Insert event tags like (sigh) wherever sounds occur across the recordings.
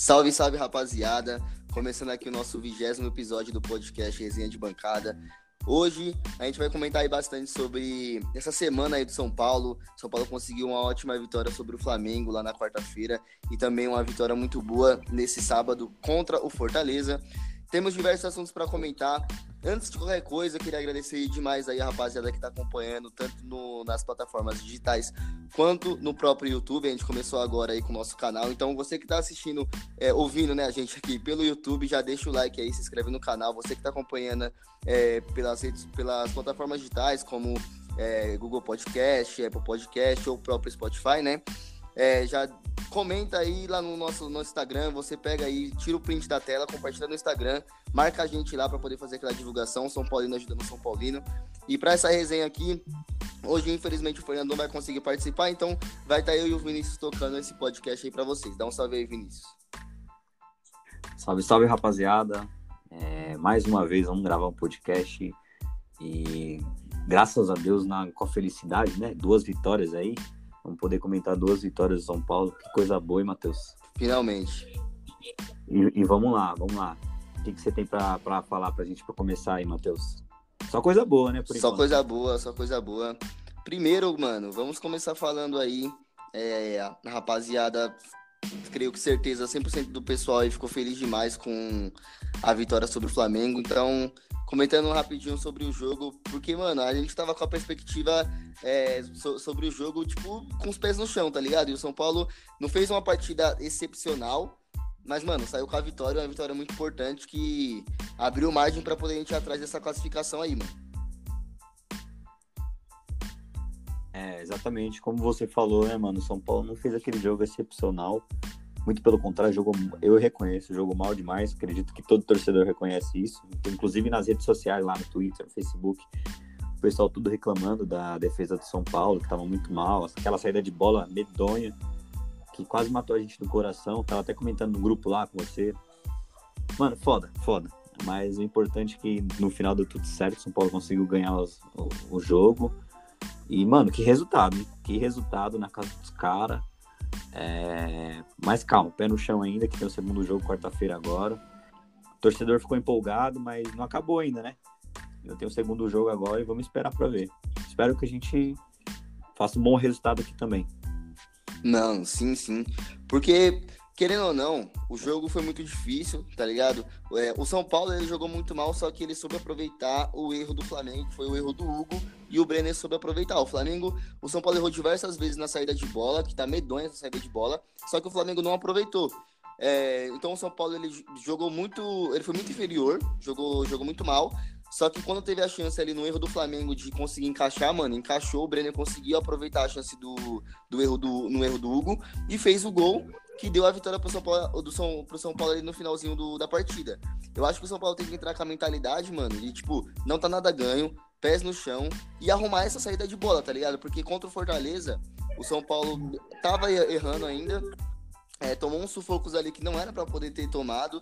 Salve, salve, rapaziada. Começando aqui o nosso vigésimo episódio do podcast Resenha de Bancada. Hoje a gente vai comentar aí bastante sobre essa semana aí do São Paulo. São Paulo conseguiu uma ótima vitória sobre o Flamengo lá na quarta-feira e também uma vitória muito boa nesse sábado contra o Fortaleza. Temos diversos assuntos para comentar. Antes de qualquer coisa, eu queria agradecer demais aí a rapaziada que está acompanhando, tanto no, nas plataformas digitais quanto no próprio YouTube. A gente começou agora aí com o nosso canal. Então, você que está assistindo, é, ouvindo né, a gente aqui pelo YouTube, já deixa o like aí, se inscreve no canal. Você que está acompanhando é, pelas, redes, pelas plataformas digitais, como é, Google Podcast, Apple Podcast ou próprio Spotify, né? É, já comenta aí lá no nosso no Instagram, você pega aí, tira o print da tela, compartilha no Instagram, marca a gente lá para poder fazer aquela divulgação, São Paulino ajudando São Paulino. E para essa resenha aqui, hoje infelizmente o Fernando não vai conseguir participar, então vai estar tá eu e o Vinícius tocando esse podcast aí para vocês. Dá um salve aí, Vinícius. Salve, salve, rapaziada. É, mais uma vez vamos gravar um podcast e graças a Deus na, com a felicidade, né? Duas vitórias aí Vamos poder comentar duas vitórias do São Paulo. Que coisa boa, hein, Matheus? Finalmente. E, e, vamos lá, vamos lá. O que, que você tem para falar para a gente para começar aí, Matheus? Só coisa boa, né? só enquanto. coisa boa, só coisa boa. Primeiro, mano, vamos começar falando aí. É, a rapaziada, creio que certeza, 100% do pessoal aí ficou feliz demais com a vitória sobre o Flamengo. Então, comentando rapidinho sobre o jogo, porque, mano, a gente tava com a perspectiva é, so, sobre o jogo, tipo, com os pés no chão, tá ligado? E o São Paulo não fez uma partida excepcional, mas, mano, saiu com a vitória, uma vitória muito importante que abriu margem para poder a gente ir atrás dessa classificação aí, mano. É, exatamente como você falou, né, mano? São Paulo não fez aquele jogo excepcional. Muito pelo contrário, jogou, eu reconheço, jogou mal demais. Acredito que todo torcedor reconhece isso. Inclusive nas redes sociais, lá no Twitter, no Facebook, o pessoal tudo reclamando da defesa do São Paulo, que estava muito mal. Aquela saída de bola medonha, que quase matou a gente no coração. Tava até comentando no grupo lá com você. Mano, foda, foda. Mas o importante é que no final deu tudo certo. São Paulo conseguiu ganhar os, o, o jogo. E, mano, que resultado, hein? Que resultado na casa dos caras. É... Mas calma, pé no chão ainda, que tem o segundo jogo quarta-feira agora. O torcedor ficou empolgado, mas não acabou ainda, né? Eu tenho o segundo jogo agora e vamos esperar para ver. Espero que a gente faça um bom resultado aqui também. Não, sim, sim. Porque querendo ou não, o jogo foi muito difícil, tá ligado? É, o São Paulo ele jogou muito mal, só que ele soube aproveitar o erro do Flamengo, que foi o erro do Hugo, e o Brenner soube aproveitar. O Flamengo, o São Paulo errou diversas vezes na saída de bola, que tá medonha essa saída de bola, só que o Flamengo não aproveitou. É, então o São Paulo ele jogou muito, ele foi muito inferior, jogou, jogou muito mal. Só que quando teve a chance ali no erro do Flamengo de conseguir encaixar, mano, encaixou, o Brenner conseguiu aproveitar a chance do, do erro do, no erro do Hugo e fez o gol que deu a vitória pro São Paulo, do São, pro São Paulo ali no finalzinho do, da partida. Eu acho que o São Paulo tem que entrar com a mentalidade, mano, de tipo, não tá nada ganho, pés no chão e arrumar essa saída de bola, tá ligado? Porque contra o Fortaleza, o São Paulo tava errando ainda, é, tomou uns sufocos ali que não era para poder ter tomado.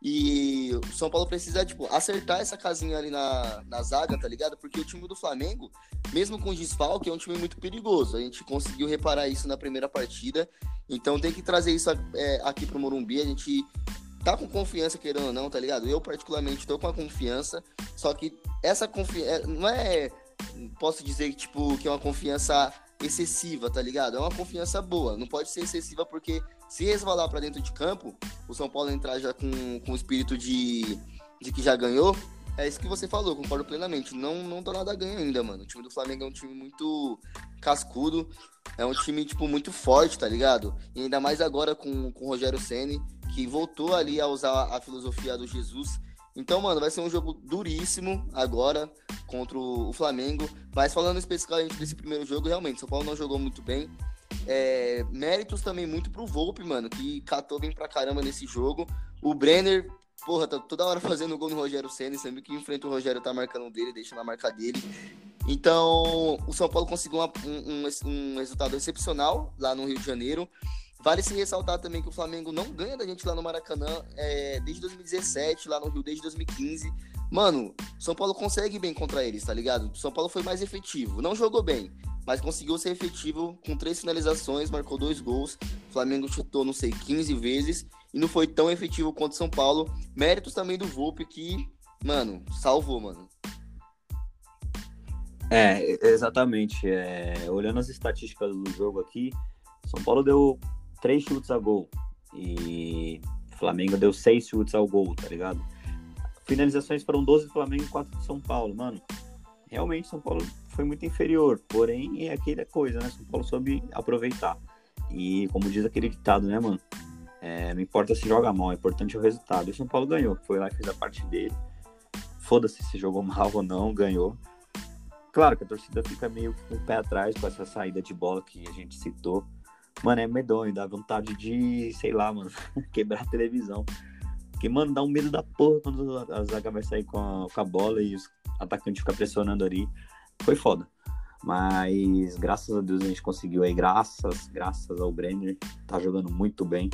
E o São Paulo precisa, tipo, acertar essa casinha ali na, na zaga, tá ligado? Porque o time do Flamengo, mesmo com desfalque, é um time muito perigoso. A gente conseguiu reparar isso na primeira partida. Então tem que trazer isso é, aqui pro Morumbi. A gente tá com confiança, querendo ou não, tá ligado? Eu, particularmente, tô com a confiança. Só que essa confiança. É, não é. Posso dizer, tipo, que é uma confiança excessiva, tá ligado? É uma confiança boa. Não pode ser excessiva porque se resvalar para dentro de campo, o São Paulo entrar já com, com o espírito de, de que já ganhou, é isso que você falou, concordo plenamente. Não, não tô nada ganho ainda, mano. O time do Flamengo é um time muito cascudo, é um time, tipo, muito forte, tá ligado? E ainda mais agora com, com o Rogério Senni, que voltou ali a usar a filosofia do Jesus então, mano, vai ser um jogo duríssimo agora contra o Flamengo. Mas falando especificamente desse primeiro jogo, realmente, São Paulo não jogou muito bem. É, méritos também muito pro Volpe, mano, que catou bem pra caramba nesse jogo. O Brenner, porra, tá toda hora fazendo gol no Rogério Senna, sempre que enfrenta o Rogério tá marcando dele, deixa na marca dele. Então, o São Paulo conseguiu uma, um, um, um resultado excepcional lá no Rio de Janeiro. Vale se ressaltar também que o Flamengo não ganha da gente lá no Maracanã é, desde 2017, lá no Rio desde 2015. Mano, São Paulo consegue bem contra eles, tá ligado? São Paulo foi mais efetivo. Não jogou bem, mas conseguiu ser efetivo com três finalizações, marcou dois gols. O Flamengo chutou, não sei, 15 vezes. E não foi tão efetivo quanto São Paulo. Méritos também do Volpe, que, mano, salvou, mano. É, exatamente. É, olhando as estatísticas do jogo aqui, São Paulo deu três chutes a gol e Flamengo deu seis chutes ao gol, tá ligado? Finalizações foram 12 do Flamengo e 4 do São Paulo, mano. Realmente São Paulo foi muito inferior, porém é aquela coisa, né? São Paulo soube aproveitar. E como diz aquele ditado, né, mano? É, não importa se joga mal, é importante o resultado. E o São Paulo ganhou, foi lá e fez a parte dele. Foda-se se jogou mal ou não, ganhou. Claro que a torcida fica meio com o pé atrás com essa saída de bola que a gente citou. Mano, é medonho, dá vontade de, sei lá, mano, (laughs) quebrar a televisão. Porque, mano, dá um medo da porra quando a zaga vai sair com a, com a bola e os atacantes ficam pressionando ali. Foi foda. Mas graças a Deus a gente conseguiu aí, graças, graças ao Brenner. Tá jogando muito bem.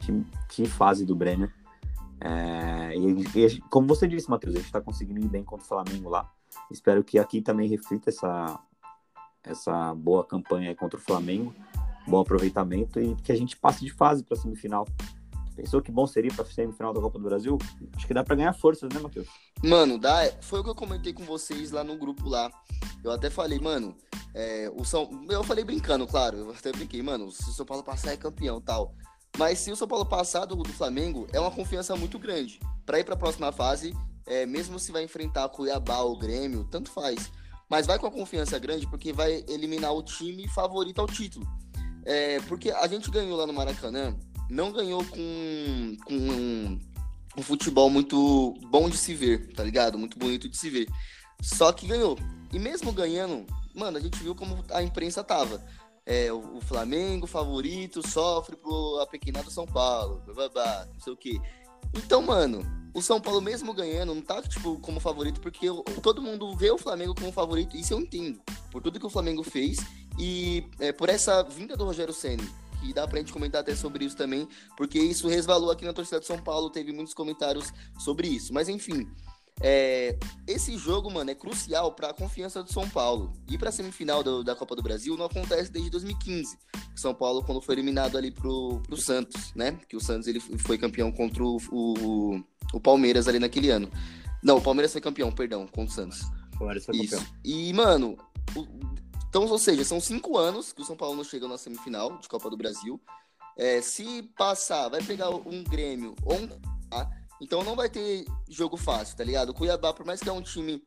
Que, que fase do Brenner. É, e, e, como você disse, Matheus, a gente tá conseguindo ir bem contra o Flamengo lá. Espero que aqui também reflita essa, essa boa campanha contra o Flamengo, bom aproveitamento e que a gente passe de fase para semifinal. Pensou que bom seria para semifinal da Copa do Brasil? Acho que dá para ganhar forças, né, Matheus? Mano, dá. Foi o que eu comentei com vocês lá no grupo lá. Eu até falei, mano, é, o São. Eu falei brincando, claro. Eu até brinquei, mano. Se o São Paulo passar é campeão, tal. Mas se o São Paulo passar do, do Flamengo, é uma confiança muito grande para ir para a próxima fase é, mesmo se vai enfrentar Cuiabá ou Grêmio, tanto faz. Mas vai com a confiança grande porque vai eliminar o time favorito ao título. É, porque a gente ganhou lá no Maracanã, não ganhou com, com um, um futebol muito bom de se ver, tá ligado? Muito bonito de se ver. Só que ganhou. E mesmo ganhando, mano, a gente viu como a imprensa tava. É, o, o Flamengo favorito sofre pro apequenado São Paulo, blá, blá, blá, não sei o quê. Então, mano, o São Paulo mesmo ganhando não tá tipo como favorito porque eu, todo mundo vê o Flamengo como favorito, isso eu entendo. Por tudo que o Flamengo fez e é, por essa vinda do Rogério Ceni, que dá pra gente comentar até sobre isso também, porque isso resvalou aqui na torcida de São Paulo, teve muitos comentários sobre isso. Mas enfim, é, esse jogo, mano, é crucial para a confiança do São Paulo. E para a semifinal do, da Copa do Brasil não acontece desde 2015. São Paulo, quando foi eliminado ali pro, pro Santos, né? Que o Santos ele foi campeão contra o, o, o Palmeiras ali naquele ano. Não, o Palmeiras foi campeão, perdão, contra o Santos. O Palmeiras foi Isso. campeão. E, mano, o, então, ou seja, são cinco anos que o São Paulo não chega na semifinal de Copa do Brasil. É, se passar, vai pegar um Grêmio ou um. Então não vai ter jogo fácil, tá ligado? O Cuiabá, por mais que é um time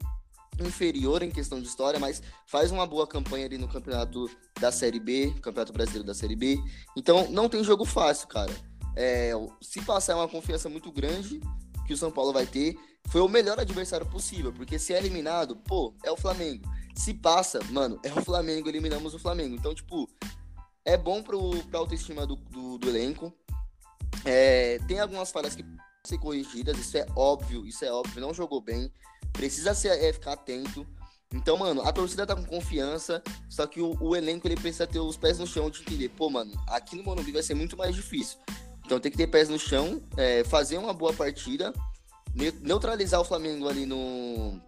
inferior em questão de história, mas faz uma boa campanha ali no campeonato da Série B, Campeonato Brasileiro da Série B. Então não tem jogo fácil, cara. É, se passar é uma confiança muito grande que o São Paulo vai ter. Foi o melhor adversário possível, porque se é eliminado, pô, é o Flamengo. Se passa, mano, é o Flamengo, eliminamos o Flamengo. Então, tipo, é bom pro, pra autoestima do, do, do elenco. É, tem algumas falhas que ser corrigidas, isso é óbvio, isso é óbvio, não jogou bem, precisa ser, é, ficar atento. Então, mano, a torcida tá com confiança, só que o, o, elenco ele precisa ter os pés no chão de entender, pô, mano, aqui no Morumbi vai ser muito mais difícil. Então tem que ter pés no chão, é, fazer uma boa partida, neutralizar o Flamengo ali no,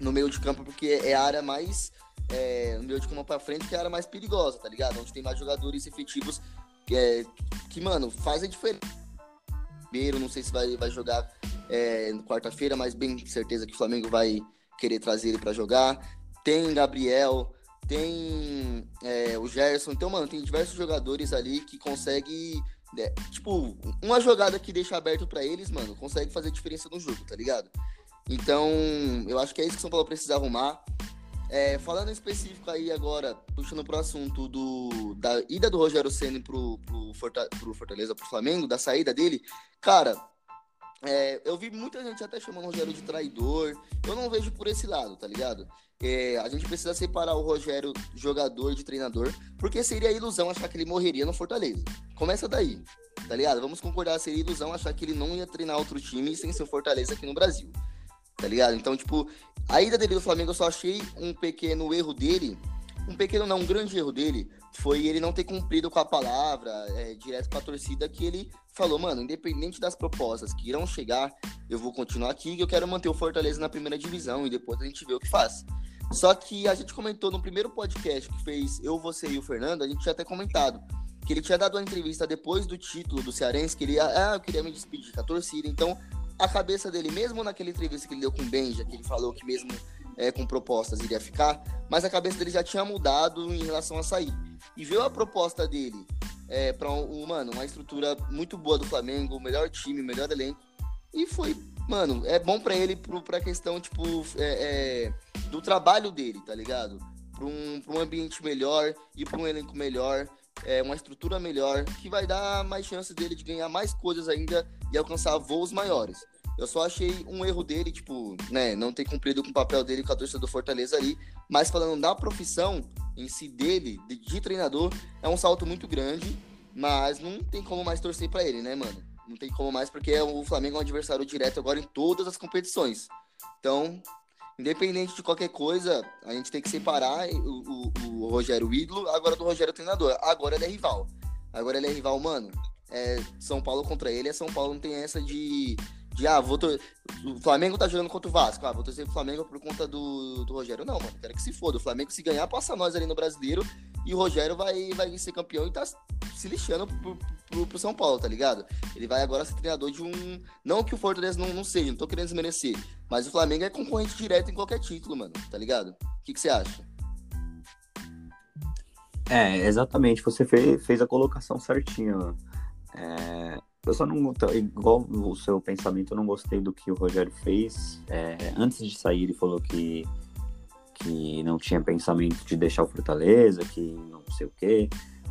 no meio de campo, porque é a área mais. É, no meio de campo pra frente, que é a área mais perigosa, tá ligado? Onde tem mais jogadores efetivos que, é, que mano, faz a diferença Ribeiro, não sei se vai, vai jogar é, quarta-feira, mas bem certeza que o Flamengo vai querer trazer ele para jogar. Tem Gabriel, tem é, o Gerson, então, mano, tem diversos jogadores ali que conseguem. É, tipo, uma jogada que deixa aberto para eles, mano, consegue fazer diferença no jogo, tá ligado? Então, eu acho que é isso que o São Paulo precisa arrumar. É, falando em específico aí agora, puxando pro assunto do, da ida do Rogério Senna pro, pro, Forta, pro Fortaleza, pro Flamengo, da saída dele, cara, é, eu vi muita gente até chamando o Rogério de traidor. Eu não vejo por esse lado, tá ligado? É, a gente precisa separar o Rogério jogador de treinador, porque seria ilusão achar que ele morreria no Fortaleza. Começa daí, tá ligado? Vamos concordar, seria ilusão achar que ele não ia treinar outro time sem ser Fortaleza aqui no Brasil tá ligado? Então, tipo, a ida dele do Flamengo eu só achei um pequeno erro dele, um pequeno não, um grande erro dele, foi ele não ter cumprido com a palavra é, direto pra torcida que ele falou, mano, independente das propostas que irão chegar, eu vou continuar aqui e eu quero manter o Fortaleza na primeira divisão e depois a gente vê o que faz. Só que a gente comentou no primeiro podcast que fez eu, você e o Fernando, a gente tinha até comentado que ele tinha dado uma entrevista depois do título do Cearense, que ele ah, eu queria me despedir com a torcida. Então, a cabeça dele, mesmo naquela entrevista que ele deu com o Benja, que ele falou que mesmo é, com propostas iria ficar, mas a cabeça dele já tinha mudado em relação a sair. E veio a proposta dele é, para um, mano, uma estrutura muito boa do Flamengo, melhor time, melhor elenco. E foi, mano, é bom para ele pro, pra questão, tipo, é, é, do trabalho dele, tá ligado? Para um, pra um ambiente melhor e para um elenco melhor, é, uma estrutura melhor, que vai dar mais chances dele de ganhar mais coisas ainda e alcançar voos maiores. Eu só achei um erro dele, tipo, né, não ter cumprido com o papel dele com a torcida do Fortaleza ali, mas falando da profissão em si dele, de, de treinador, é um salto muito grande, mas não tem como mais torcer para ele, né, mano? Não tem como mais, porque o Flamengo é um adversário direto agora em todas as competições. Então, independente de qualquer coisa, a gente tem que separar o, o, o Rogério ídolo agora do Rogério treinador. Agora ele é rival. Agora ele é rival, mano. É São Paulo contra ele, é São Paulo não tem essa de de ah, vou o Flamengo tá jogando contra o Vasco, ah, vou torcer pro Flamengo por conta do, do Rogério. Não, mano, quero que se foda. O Flamengo se ganhar, passa nós ali no brasileiro e o Rogério vai, vai ser campeão e tá se lixando pro, pro, pro São Paulo, tá ligado? Ele vai agora ser treinador de um. Não que o Fortaleza não, não seja, não tô querendo desmerecer, mas o Flamengo é concorrente direto em qualquer título, mano, tá ligado? O que, que você acha? É, exatamente. Você fez, fez a colocação certinha. É, eu só não. Igual o seu pensamento, eu não gostei do que o Rogério fez. É, antes de sair, ele falou que, que não tinha pensamento de deixar o Fortaleza, que não sei o quê.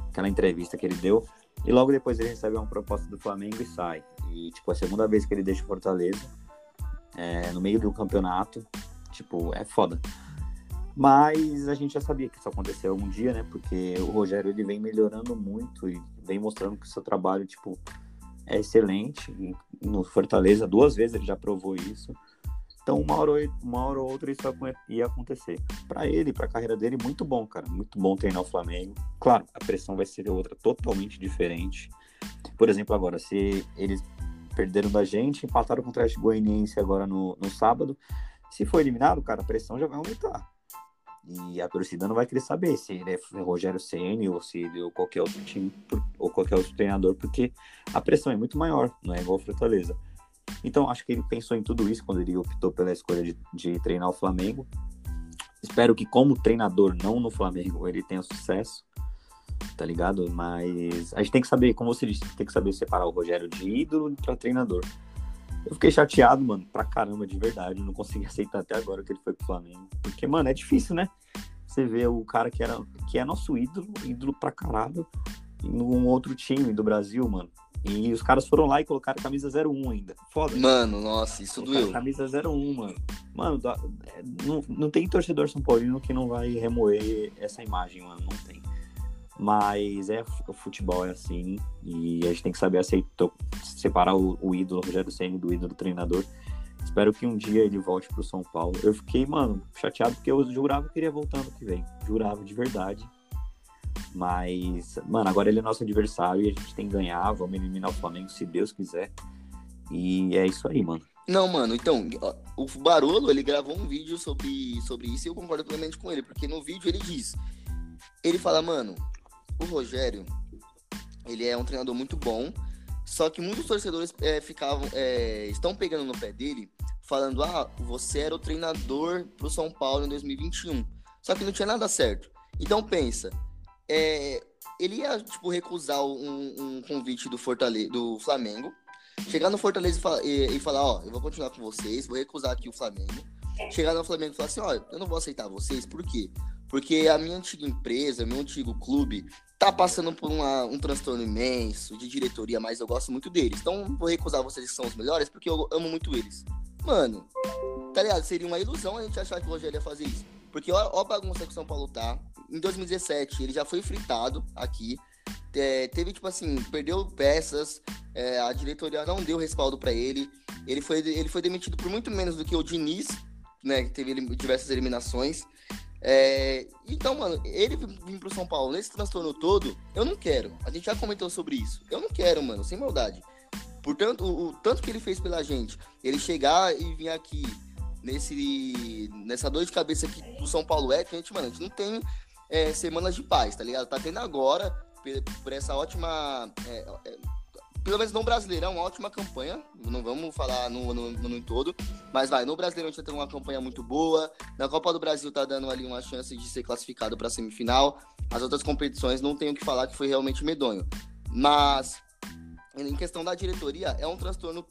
Aquela entrevista que ele deu. E logo depois ele recebe uma proposta do Flamengo e sai. E, tipo, a segunda vez que ele deixa o Fortaleza, é, no meio do campeonato, tipo, é foda. Mas a gente já sabia que isso aconteceu um dia, né? Porque o Rogério ele vem melhorando muito e vem mostrando que o seu trabalho, tipo, é excelente. No Fortaleza, duas vezes ele já provou isso. Então, uma hora, uma hora ou outra isso ia acontecer. Para ele, para a carreira dele, muito bom, cara. Muito bom treinar o Flamengo. Claro, a pressão vai ser outra, totalmente diferente. Por exemplo, agora, se eles perderam da gente, empataram com o Goianiense agora no, no sábado. Se for eliminado, cara, a pressão já vai aumentar. E a torcida não vai querer saber se ele é Rogério Ceni ou se ele ou qualquer outro time ou qualquer outro treinador, porque a pressão é muito maior, não é igual Fortaleza. Então acho que ele pensou em tudo isso quando ele optou pela escolha de, de treinar o Flamengo. Espero que como treinador, não no Flamengo, ele tenha sucesso, tá ligado? Mas a gente tem que saber, como você disse, tem que saber separar o Rogério de ídolo para treinador. Eu fiquei chateado, mano, pra caramba, de verdade. Não consegui aceitar até agora que ele foi pro Flamengo. Porque, mano, é difícil, né? Você vê o cara que, era, que é nosso ídolo, ídolo pra caralho, num outro time do Brasil, mano. E os caras foram lá e colocaram camisa 01 ainda. Foda. Mano, nossa, isso colocaram doeu. Camisa 01, mano. Mano, é, não, não tem torcedor São Paulino que não vai remoer essa imagem, mano. Não tem. Mas é o futebol é assim e a gente tem que saber aceitar, separar o, o ídolo Rogério Ceni do ídolo treinador. Espero que um dia ele volte pro São Paulo. Eu fiquei, mano, chateado porque eu jurava que ele ia voltar ano que vem. Jurava de verdade. Mas, mano, agora ele é nosso adversário e a gente tem que ganhar. Vamos eliminar o Flamengo se Deus quiser. E é isso aí, mano. Não, mano, então, o Barolo, ele gravou um vídeo sobre, sobre isso e eu concordo plenamente com ele, porque no vídeo ele diz, ele fala, mano, o Rogério, ele é um treinador muito bom, só que muitos torcedores é, ficavam, é, estão pegando no pé dele, falando: ah, você era o treinador pro São Paulo em 2021. Só que não tinha nada certo. Então pensa, é, ele ia tipo, recusar um, um convite do, Fortaleza, do Flamengo, chegar no Fortaleza e, falar, e, e falar: ó, eu vou continuar com vocês, vou recusar aqui o Flamengo. Chegar no Flamengo e falar assim: ó, eu não vou aceitar vocês, por quê? Porque a minha antiga empresa, meu antigo clube, tá passando por uma, um transtorno imenso de diretoria, mas eu gosto muito deles. Então vou recusar vocês que são os melhores, porque eu amo muito eles. Mano, tá ligado? Seria uma ilusão a gente achar que o Rogério ia fazer isso. Porque ó, ó a bagunça que o São Paulo tá. Em 2017, ele já foi fritado aqui. É, teve, tipo assim, perdeu peças, é, a diretoria não deu respaldo para ele. Ele foi, ele foi demitido por muito menos do que o Diniz, né? Que teve diversas eliminações. É, então, mano, ele vir pro São Paulo nesse transtorno todo, eu não quero. A gente já comentou sobre isso. Eu não quero, mano, sem maldade. Portanto, o, o tanto que ele fez pela gente, ele chegar e vir aqui nesse nessa dor de cabeça que o São Paulo é, que a gente, mano, a gente não tem é, semanas de paz, tá ligado? Tá tendo agora, por essa ótima. É, é, pelo menos no Brasileirão, uma ótima campanha. Não vamos falar no, no, no, no todo, mas vai. No Brasileirão a gente tá tendo uma campanha muito boa. Na Copa do Brasil tá dando ali uma chance de ser classificado para semifinal. As outras competições não tenho que falar que foi realmente medonho. Mas em questão da diretoria, é um transtorno,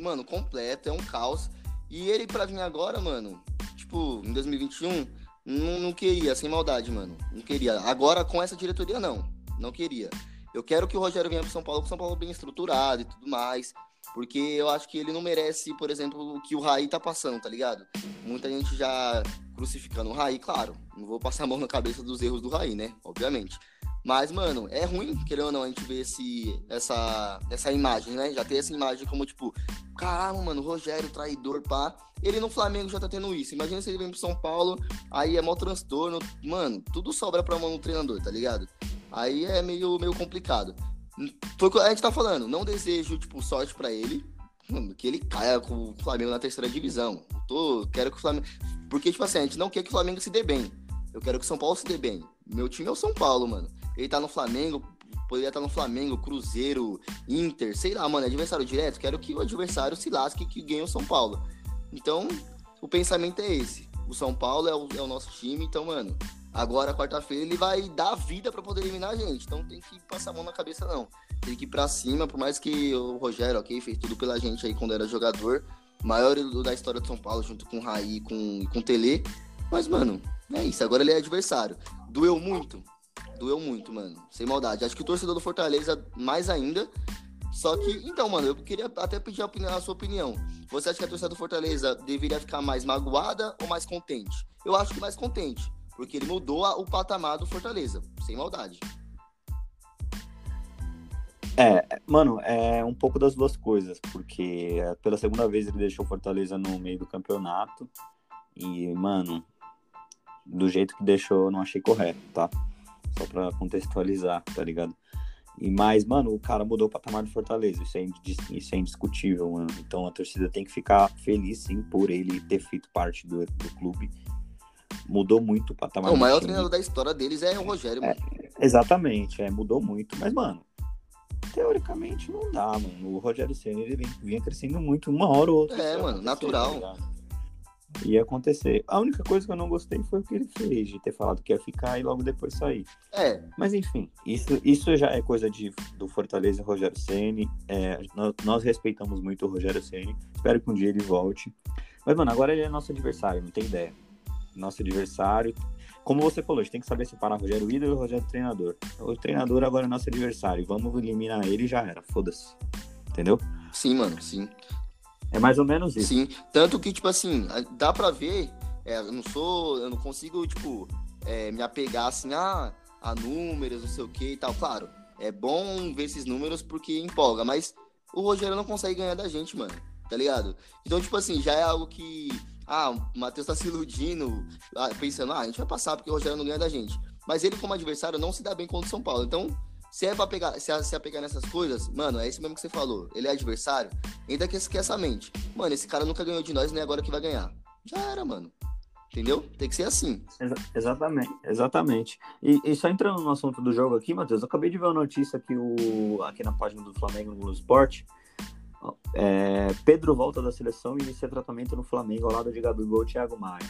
mano, completo, é um caos. E ele pra vir agora, mano, tipo, em 2021, não, não queria, sem maldade, mano. Não queria. Agora com essa diretoria, não. Não queria. Eu quero que o Rogério venha pro São Paulo, com o São Paulo bem estruturado e tudo mais. Porque eu acho que ele não merece, por exemplo, o que o Raí tá passando, tá ligado? Muita gente já crucificando o Raí, claro. Não vou passar a mão na cabeça dos erros do Raí, né? Obviamente. Mas, mano, é ruim, querendo ou não, a gente ver esse, essa, essa imagem, né? Já ter essa imagem como, tipo, caramba, mano, Rogério, traidor, pá. Ele no Flamengo já tá tendo isso. Imagina se ele vem pro São Paulo, aí é mó transtorno. Mano, tudo sobra pra mão do treinador, tá ligado? Aí é meio, meio complicado. Foi o que a gente tá falando. Não desejo, tipo, sorte para ele. Que ele caia com o Flamengo na terceira divisão. Tô, quero que o Flamengo. Porque, tipo assim, a gente não quer que o Flamengo se dê bem. Eu quero que o São Paulo se dê bem. Meu time é o São Paulo, mano. Ele tá no Flamengo, poderia estar tá no Flamengo, Cruzeiro, Inter, sei lá, mano, é adversário direto. Quero que o adversário se lasque que ganhe o São Paulo. Então, o pensamento é esse. O São Paulo é o, é o nosso time, então, mano, Agora, quarta-feira, ele vai dar vida para poder eliminar a gente. Então tem que passar a mão na cabeça, não. Tem que ir pra cima, por mais que o Rogério, ok, fez tudo pela gente aí quando era jogador. Maior da história do São Paulo, junto com o Raí com, com o Tele. Mas, mano, é isso. Agora ele é adversário. Doeu muito? Doeu muito, mano. Sem maldade. Acho que o torcedor do Fortaleza, mais ainda. Só que, então, mano, eu queria até pedir a, opinião, a sua opinião. Você acha que a torcida do Fortaleza deveria ficar mais magoada ou mais contente? Eu acho que mais contente. Porque ele mudou o patamar do Fortaleza, sem maldade. É, mano, é um pouco das duas coisas, porque é, pela segunda vez ele deixou o Fortaleza no meio do campeonato e, mano, do jeito que deixou, eu não achei correto, tá? Só pra contextualizar, tá ligado? E mais, mano, o cara mudou o patamar do Fortaleza, isso é, isso é indiscutível, mano. Então a torcida tem que ficar feliz, sim, por ele ter feito parte do, do clube mudou muito o patamar. o maior treinador da história deles é o Rogério, é, exatamente, é, mudou muito. Mas, mano, teoricamente não dá, mano. O Rogério Senna ele vinha crescendo muito, uma hora ou outra. É, mano, natural. Tá ia acontecer. A única coisa que eu não gostei foi o que ele fez, de ter falado que ia ficar e logo depois sair. É. Mas enfim, isso, isso já é coisa de, do Fortaleza Rogério Ceni. É, nós, nós, respeitamos muito o Rogério Ceni. Espero que um dia ele volte. Mas, mano, agora ele é nosso adversário, não tem ideia nosso adversário. Como você falou, a gente tem que saber separar Rogério ídolo e Rogério treinador. O treinador agora é nosso adversário. Vamos eliminar ele e já era. Foda-se. Entendeu? Sim, mano, sim. É mais ou menos isso. Sim. Tanto que, tipo assim, dá pra ver. É, eu não sou. Eu não consigo, tipo, é, me apegar assim, a, a números, não sei o que e tal. Claro, é bom ver esses números porque empolga, mas o Rogério não consegue ganhar da gente, mano. Tá ligado? Então, tipo assim, já é algo que ah, o Matheus tá se iludindo, ah, pensando, ah, a gente vai passar porque o Rogério não ganha da gente. Mas ele, como adversário, não se dá bem contra o São Paulo. Então, se é pra pegar, se, se apegar nessas coisas, mano, é isso mesmo que você falou. Ele é adversário, ainda que esqueça essa mente. Mano, esse cara nunca ganhou de nós, nem agora que vai ganhar. Já era, mano. Entendeu? Tem que ser assim. Exa exatamente, exatamente. E, e, só entrando no assunto do jogo aqui, Matheus, eu acabei de ver uma notícia aqui, o, aqui na página do Flamengo no Esporte é, Pedro volta da seleção e inicia tratamento no Flamengo ao lado de Gabigol e Thiago Maia.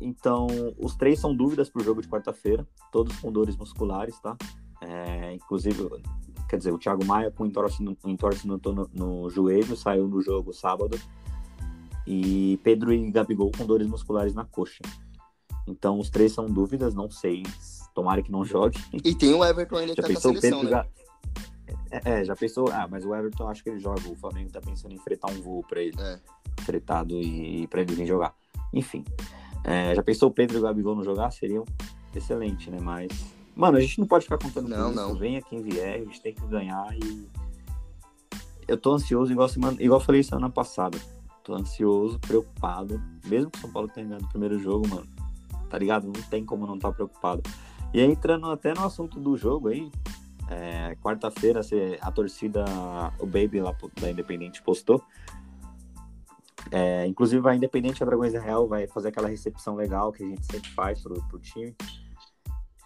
Então, os três são dúvidas para o jogo de quarta-feira, todos com dores musculares, tá? É, inclusive, quer dizer, o Thiago Maia com entorse no, entorse no, joelho, saiu no jogo sábado. E Pedro e Gabigol com dores musculares na coxa. Então, os três são dúvidas, não sei. Tomara que não jogue. E tem o Everton ainda que tá na seleção, Pedro, né? É, é, já pensou. Ah, mas o Everton acho que ele joga. O Flamengo tá pensando em fretar um voo pra ele. É. Fretado e pra ele vir jogar. Enfim. É, já pensou o Pedro e o Gabigol não jogar? Seria excelente, né? Mas. Mano, a gente não pode ficar contando não, com isso. Venha quem vier, a gente tem que ganhar e. Eu tô ansioso, igual, semana, igual eu falei semana passada. Tô ansioso, preocupado. Mesmo que o São Paulo tenha ganhado o primeiro jogo, mano. Tá ligado? Não tem como não estar tá preocupado. E aí, entrando até no assunto do jogo aí, é, Quarta-feira a torcida, o Baby lá da Independente postou. É, inclusive a Independente a Dragões da Real vai fazer aquela recepção legal que a gente sempre faz pro, pro time.